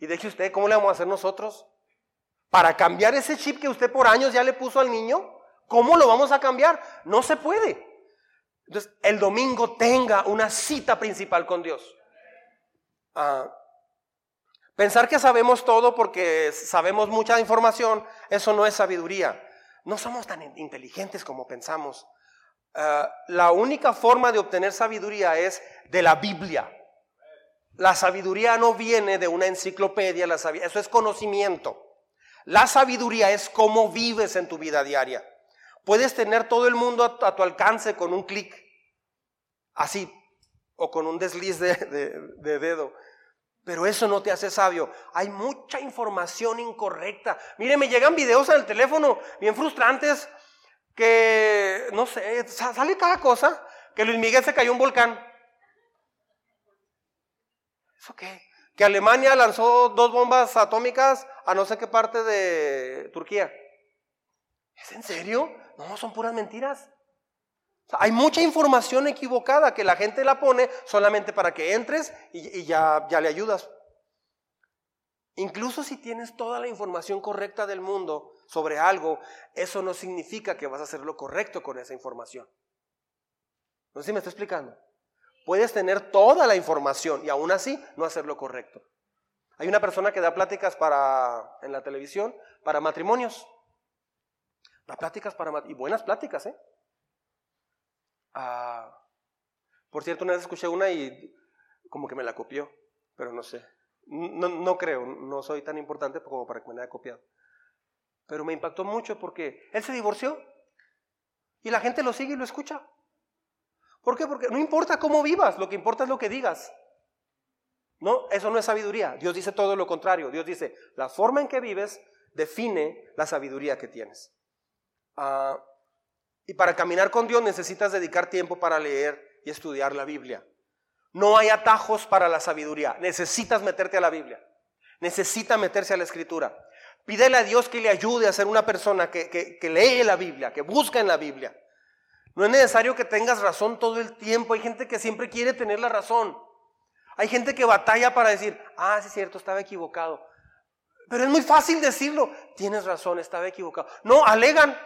Y deje usted, ¿cómo le vamos a hacer nosotros? Para cambiar ese chip que usted por años ya le puso al niño, ¿cómo lo vamos a cambiar? No se puede. Entonces, el domingo tenga una cita principal con Dios. Ah, pensar que sabemos todo porque sabemos mucha información, eso no es sabiduría. No somos tan inteligentes como pensamos. Ah, la única forma de obtener sabiduría es de la Biblia. La sabiduría no viene de una enciclopedia, eso es conocimiento. La sabiduría es cómo vives en tu vida diaria. Puedes tener todo el mundo a, tu alcance con un clic, así, o con un desliz de, de dedo. Pero eso no te hace sabio. Hay mucha información incorrecta. Mire, me llegan videos al teléfono bien frustrantes que, no sé, sale cada cosa. Que Luis Miguel se cayó un volcán. ¿Eso qué? Que Alemania lanzó dos bombas atómicas a no sé qué parte de Turquía. ¿Es en serio? No, son puras mentiras. Hay mucha información equivocada que la gente la pone solamente para que entres y, ya, ya le ayudas. Incluso si tienes toda la información correcta del mundo sobre algo, eso no significa que vas a hacer lo correcto con esa información. No sé si me está explicando. Puedes tener toda la información y aún así no hacer lo correcto. Hay una persona que da pláticas para, en la televisión para matrimonios. Da pláticas para y buenas pláticas, ¿eh? Ah, por cierto, una vez escuché una y como que me la copió, pero no sé. No, creo, no soy tan importante como para que me la haya copiado. Pero me impactó mucho porque él se divorció y la gente lo sigue y lo escucha. ¿Por qué? Porque no importa cómo vivas, lo que importa es lo que digas. No, eso no es sabiduría. Dios dice todo lo contrario. Dios dice, la forma en que vives define la sabiduría que tienes. Ah, y para caminar con Dios necesitas dedicar tiempo para leer y estudiar la Biblia. No hay atajos para la sabiduría. Necesitas meterte a la Biblia. Necesita meterse a la escritura. Pídele a Dios que le ayude a ser una persona que, que lee la Biblia, que busca en la Biblia. No es necesario que tengas razón todo el tiempo. Hay gente que siempre quiere tener la razón. Hay gente que batalla para decir, ah, sí es cierto, estaba equivocado. Pero es muy fácil decirlo. Tienes razón, estaba equivocado. No, alegan.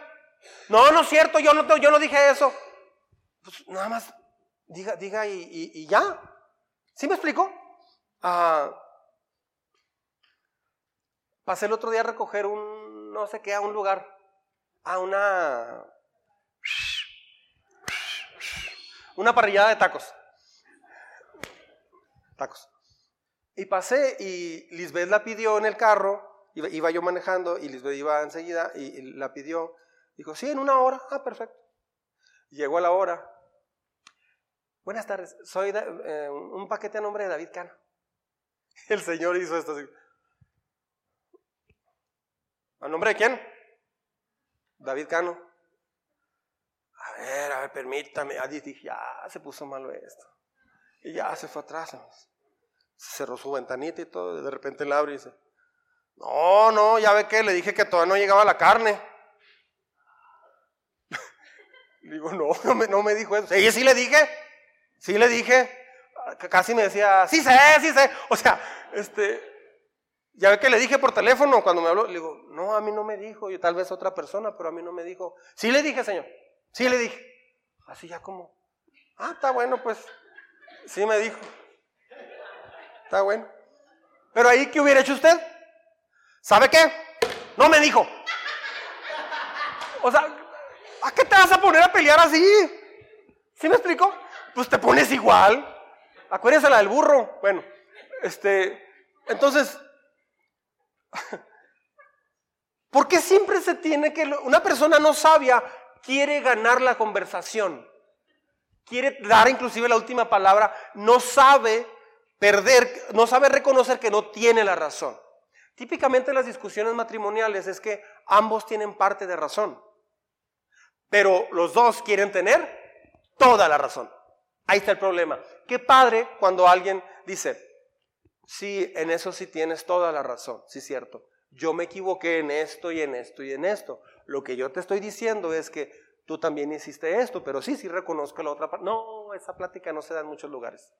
No, no es cierto, yo no, yo no dije eso. Pues nada más diga, diga y, ya. ¿Sí me explico? Ah, pasé el otro día a recoger un, no sé qué, a un lugar, a una, una parrillada de tacos. Tacos. Y pasé y Lisbeth la pidió en el carro, iba, yo manejando y Lisbeth iba enseguida y, la pidió. Dijo, sí, en una hora. Ah, perfecto. Llegó la hora. Buenas tardes, soy eh, un paquete a nombre de David Cano. El Señor hizo esto así. ¿A nombre de quién? David Cano. A ver, a ver, permítame. Ya dije, ya se puso malo esto. Y ya se fue atrás. Cerró su ventanita y todo. De repente le abre y dice, no, no, ya ve que le dije que todavía no llegaba la carne. Digo, no, no me, no me dijo eso. Sí, sí le dije. Sí le dije. Casi me decía, sí sé, sí sé. O sea, este, ya ve que le dije por teléfono cuando me habló, le digo, no, a mí no me dijo, y tal vez otra persona, pero a mí no me dijo. Sí le dije, señor, sí le dije. Así ya como, ah, está bueno, pues, sí me dijo. Está bueno. Pero ahí, ¿qué hubiera hecho usted? ¿Sabe qué? No me dijo. O sea, ¿a qué te vas a poner a pelear así? ¿Sí me explico? Pues te pones igual. Acuérdese la del burro. Bueno, este, entonces, ¿por qué siempre se tiene que... Una persona no sabia quiere ganar la conversación, quiere dar inclusive la última palabra, no sabe perder, no sabe reconocer que no tiene la razón. Típicamente las discusiones matrimoniales es que ambos tienen parte de razón, pero los dos quieren tener toda la razón. Ahí está el problema. Qué padre cuando alguien dice, sí, en eso sí tienes toda la razón, sí cierto. Yo me equivoqué en esto y en esto y en esto. Lo que yo te estoy diciendo es que tú también hiciste esto, pero sí, sí reconozco la otra parte. No, esa plática no se da en muchos lugares.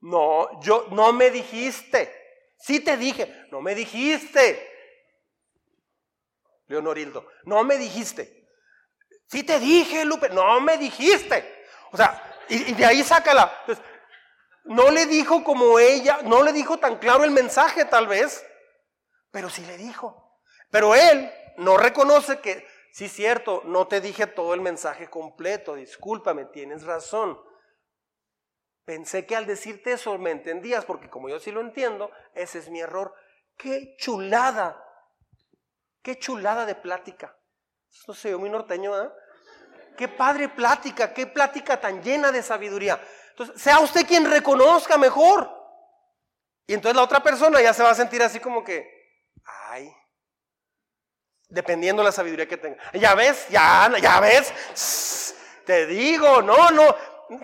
No, yo no me dijiste. Sí te dije, no me dijiste. Leonorildo, no me dijiste. Sí te dije, Lupe, no me dijiste. O sea, y, de ahí sácala. No le dijo como ella, no le dijo tan claro el mensaje tal vez, pero sí le dijo. Pero él no reconoce que, sí cierto, no te dije todo el mensaje completo, discúlpame, tienes razón. Pensé que al decirte eso me entendías, porque como yo sí lo entiendo, ese es mi error. Qué chulada, qué chulada de plática. Eso se ve muy norteño, ¿eh? Qué padre plática, qué plática tan llena de sabiduría. Entonces, sea usted quien reconozca mejor. Y entonces la otra persona ya se va a sentir así como que, ay, dependiendo de la sabiduría que tenga. Ya ves, ya, ya ves, te digo, no, no,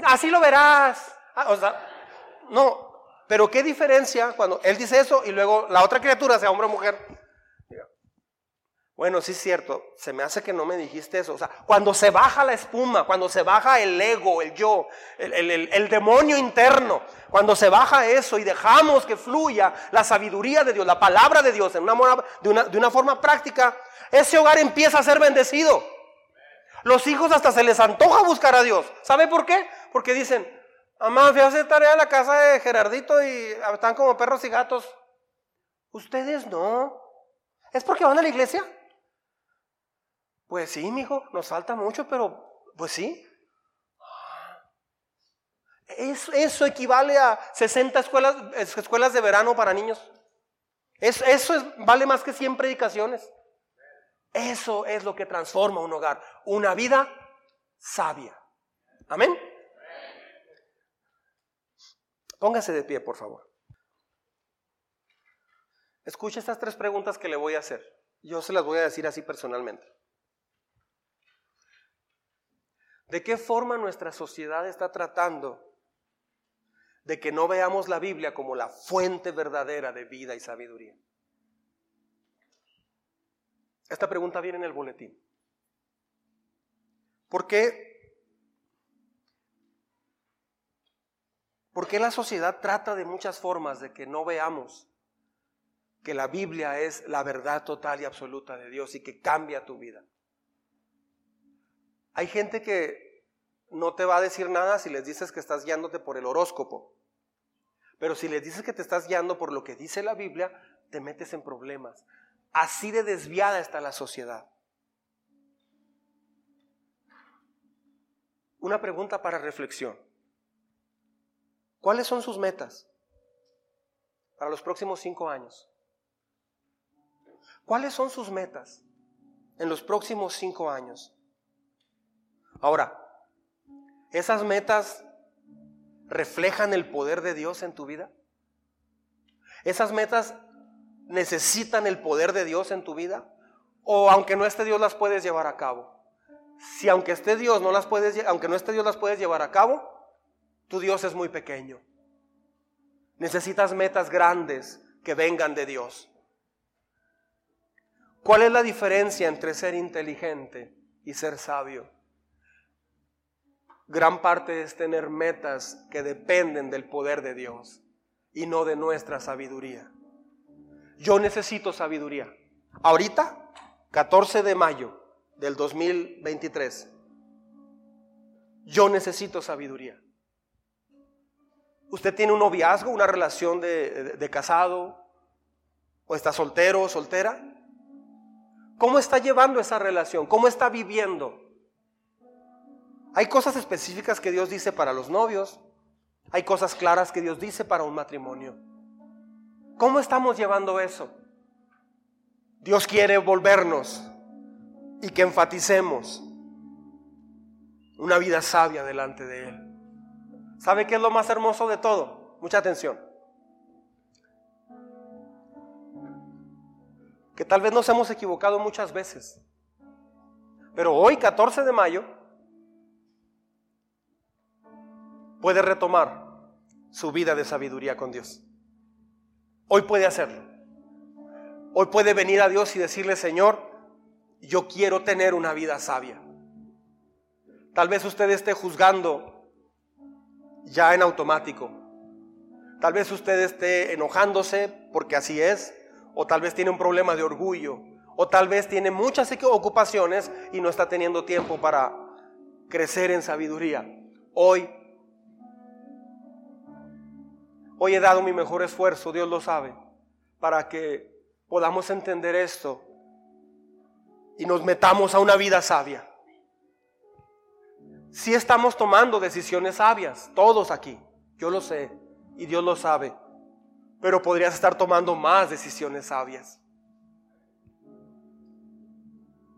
así lo verás. Ah, o sea, no, pero qué diferencia cuando él dice eso y luego la otra criatura, sea hombre o mujer, bueno, sí es cierto, se me hace que no me dijiste eso. O sea, cuando se baja la espuma, cuando se baja el ego, el yo, el, demonio interno, cuando se baja eso y dejamos que fluya la sabiduría de Dios, la palabra de Dios en una, de, una, forma práctica, ese hogar empieza a ser bendecido. Los hijos hasta se les antoja buscar a Dios. ¿Sabe por qué? Porque dicen, mamá, fui a hacer tarea en la casa de Gerardito y están como perros y gatos. Ustedes no. ¿Es porque van a la iglesia? Pues sí, mijo, nos falta mucho, pero pues sí. Eso, equivale a 60 escuelas, de verano para niños. Eso, eso es, vale más que 100 predicaciones. Eso es lo que transforma un hogar, una vida sabia. Amén. Póngase de pie, por favor. Escuche estas tres preguntas que le voy a hacer. Yo se las voy a decir así personalmente. ¿De qué forma nuestra sociedad está tratando de que no veamos la Biblia como la fuente verdadera de vida y sabiduría? Esta pregunta viene en el boletín. ¿Por qué? ¿Por qué la sociedad trata de muchas formas de que no veamos que la Biblia es la verdad total y absoluta de Dios y que cambia tu vida? Hay gente que no te va a decir nada si les dices que estás guiándote por el horóscopo. Pero si les dices que te estás guiando por lo que dice la Biblia, te metes en problemas. Así de desviada está la sociedad. Una pregunta para reflexión. ¿Cuáles son sus metas para los próximos cinco años? ¿Cuáles son sus metas en los próximos cinco años? Ahora, ¿esas metas reflejan el poder de Dios en tu vida? ¿Esas metas necesitan el poder de Dios en tu vida? ¿O aunque no esté Dios las puedes llevar a cabo? Si aunque esté Dios no las puedes, aunque no esté Dios las puedes llevar a cabo, tu Dios es muy pequeño. Necesitas metas grandes que vengan de Dios. ¿Cuál es la diferencia entre ser inteligente y ser sabio? Gran parte es tener metas que dependen del poder de Dios y no de nuestra sabiduría. Yo necesito sabiduría. Ahorita, 14 de mayo del 2023, yo necesito sabiduría. Usted tiene un noviazgo, una relación de, de casado, o está soltero o soltera. ¿Cómo está llevando esa relación? ¿Cómo está viviendo? Hay cosas específicas que Dios dice para los novios. Hay cosas claras que Dios dice para un matrimonio. ¿Cómo estamos llevando eso? Dios quiere volvernos y que enfaticemos una vida sabia delante de Él. ¿Sabe qué es lo más hermoso de todo? Mucha atención. Que tal vez nos hemos equivocado muchas veces. Pero hoy, 14 de mayo, puede retomar su vida de sabiduría con Dios. Hoy puede hacerlo. Hoy puede venir a Dios y decirle, Señor, yo quiero tener una vida sabia. Tal vez usted esté juzgando ya en automático. Tal vez usted esté enojándose porque así es. O tal vez tiene un problema de orgullo. O tal vez tiene muchas ocupaciones y no está teniendo tiempo para crecer en sabiduría. Hoy Hoy he dado mi mejor esfuerzo, Dios lo sabe, para que podamos entender esto y nos metamos a una vida sabia. Si estamos tomando decisiones sabias, todos aquí, yo lo sé y Dios lo sabe, pero podrías estar tomando más decisiones sabias.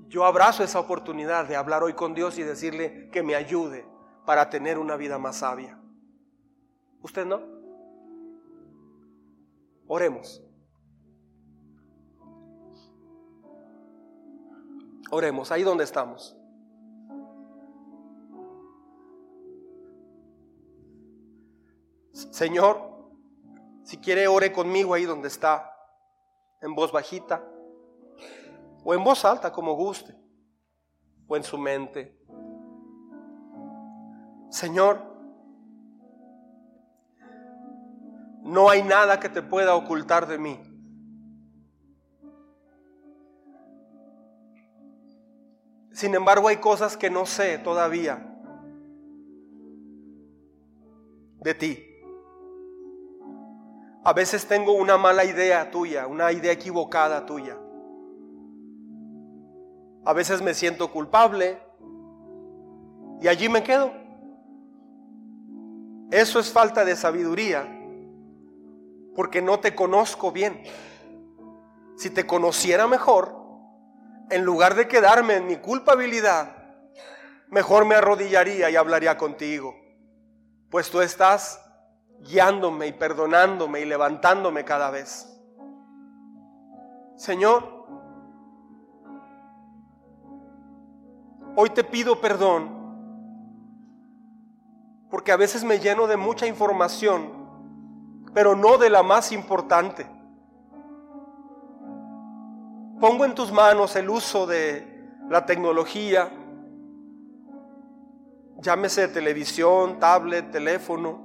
Yo abrazo esa oportunidad de hablar hoy con Dios y decirle que me ayude para tener una vida más sabia. ¿Usted no? Oremos. Oremos, ahí donde estamos. Señor, si quiere ore conmigo ahí donde está, en voz bajita, o en voz alta como guste, o en su mente. Señor, No hay nada que te pueda ocultar de mí. Sin embargo, hay cosas que no sé todavía de ti. A veces tengo una mala idea tuya, una idea equivocada tuya. A veces me siento culpable y allí me quedo. Eso es falta de sabiduría porque no te conozco bien. Si te conociera mejor, en lugar de quedarme en mi culpabilidad, mejor me arrodillaría y hablaría contigo, pues tú estás guiándome y perdonándome y levantándome cada vez. Señor, hoy te pido perdón, porque a veces me lleno de mucha información pero no de la más importante. Pongo en tus manos el uso de la tecnología, llámese televisión, tablet, teléfono.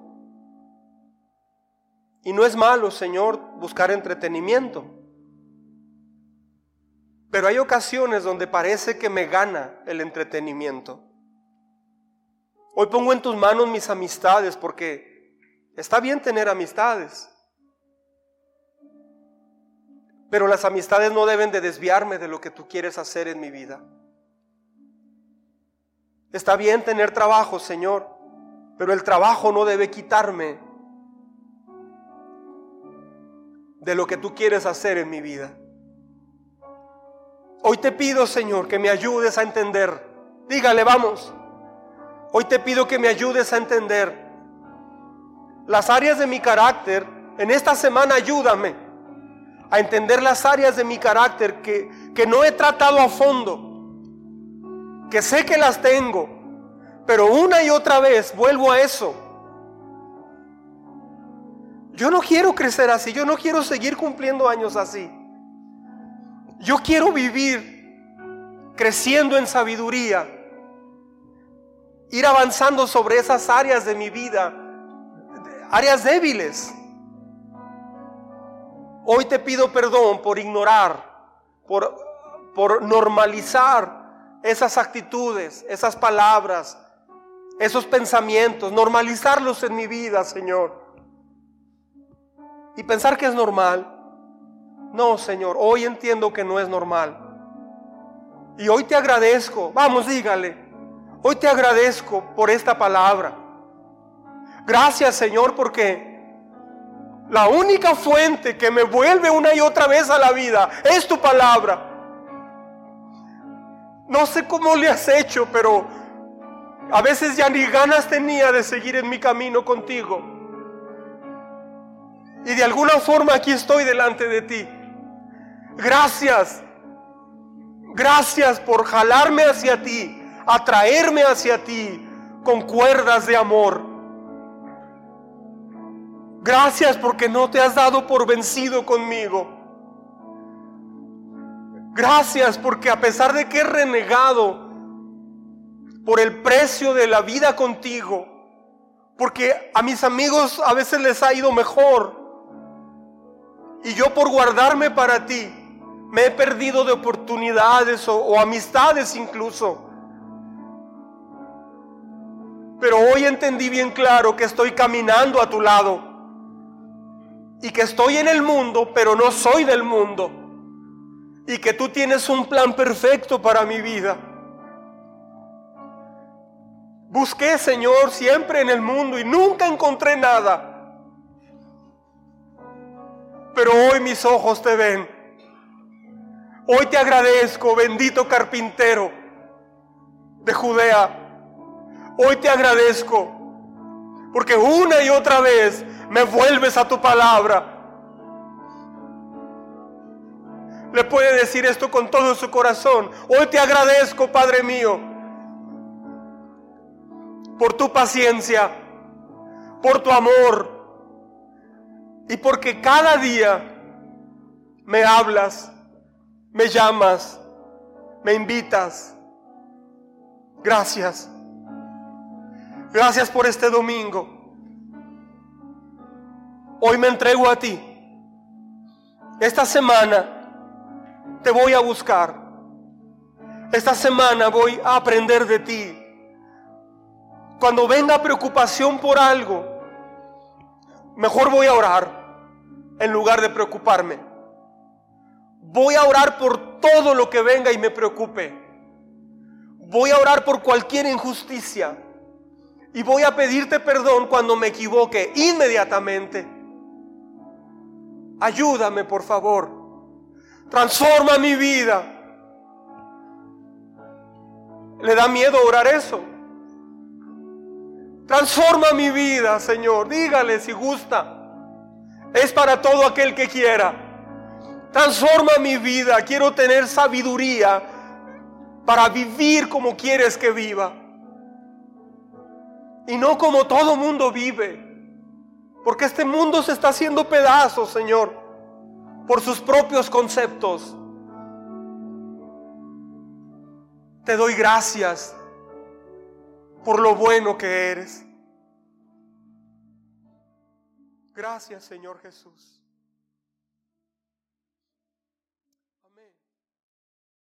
Y no es malo, Señor, buscar entretenimiento. Pero hay ocasiones donde parece que me gana el entretenimiento. Hoy pongo en tus manos mis amistades porque Está bien tener amistades, pero las amistades no deben de desviarme de lo que tú quieres hacer en mi vida. Está bien tener trabajo, Señor, pero el trabajo no debe quitarme de lo que tú quieres hacer en mi vida. Hoy te pido, Señor, que me ayudes a entender. Dígale, vamos. Hoy te pido que me ayudes a entender las áreas de mi carácter, en esta semana ayúdame a entender las áreas de mi carácter que, que no he tratado a fondo, que sé que las tengo, pero una y otra vez vuelvo a eso. Yo no quiero crecer así, yo no quiero seguir cumpliendo años así. Yo quiero vivir creciendo en sabiduría, ir avanzando sobre esas áreas de mi vida, áreas débiles. Hoy te pido perdón por ignorar, por, por normalizar esas actitudes, esas palabras, esos pensamientos, normalizarlos en mi vida, Señor. Y pensar que es normal. No, Señor, hoy entiendo que no es normal. Y hoy te agradezco, vamos, dígale, hoy te agradezco por esta palabra. Gracias, Señor, porque la única fuente que me vuelve una y otra vez a la vida es tu palabra. No sé cómo le has hecho, pero a veces ya ni ganas tenía de seguir en mi camino contigo. Y de alguna forma aquí estoy delante de ti. Gracias. Gracias por jalarme hacia ti, atraerme hacia ti con cuerdas de amor. Gracias porque no te has dado por vencido conmigo. Gracias porque a pesar de que he renegado por el precio de la vida contigo, porque a mis amigos a veces les ha ido mejor, y yo por guardarme para ti, me he perdido de oportunidades o, amistades incluso. Pero hoy entendí bien claro que estoy caminando a tu lado y que estoy en el mundo, pero no soy del mundo. Y que tú tienes un plan perfecto para mi vida. Busqué, Señor, siempre en el mundo y nunca encontré nada. Pero hoy mis ojos te ven. Hoy te agradezco, bendito carpintero de Judea. Hoy te agradezco porque una y otra vez me vuelves a tu palabra. Le puede decir esto con todo su corazón. Hoy te agradezco, Padre mío, por tu paciencia, por tu amor y porque cada día me hablas, me llamas, me invitas. Gracias. Gracias por este domingo. Hoy me entrego a ti. Esta semana te voy a buscar. Esta semana voy a aprender de ti. Cuando venga preocupación por algo, mejor voy a orar en lugar de preocuparme. Voy a orar por todo lo que venga y me preocupe. Voy a orar por cualquier injusticia. Y voy a pedirte perdón cuando me equivoque inmediatamente. Ayúdame, por favor. Transforma mi vida. ¿Le da miedo orar eso? Transforma mi vida, Señor. Dígale si gusta. Es para todo aquel que quiera. Transforma mi vida. Quiero tener sabiduría para vivir como quieres que viva. Y no como todo mundo vive. Porque este mundo se está haciendo pedazos, Señor, por sus propios conceptos. Te doy gracias por lo bueno que eres. Gracias, Señor Jesús.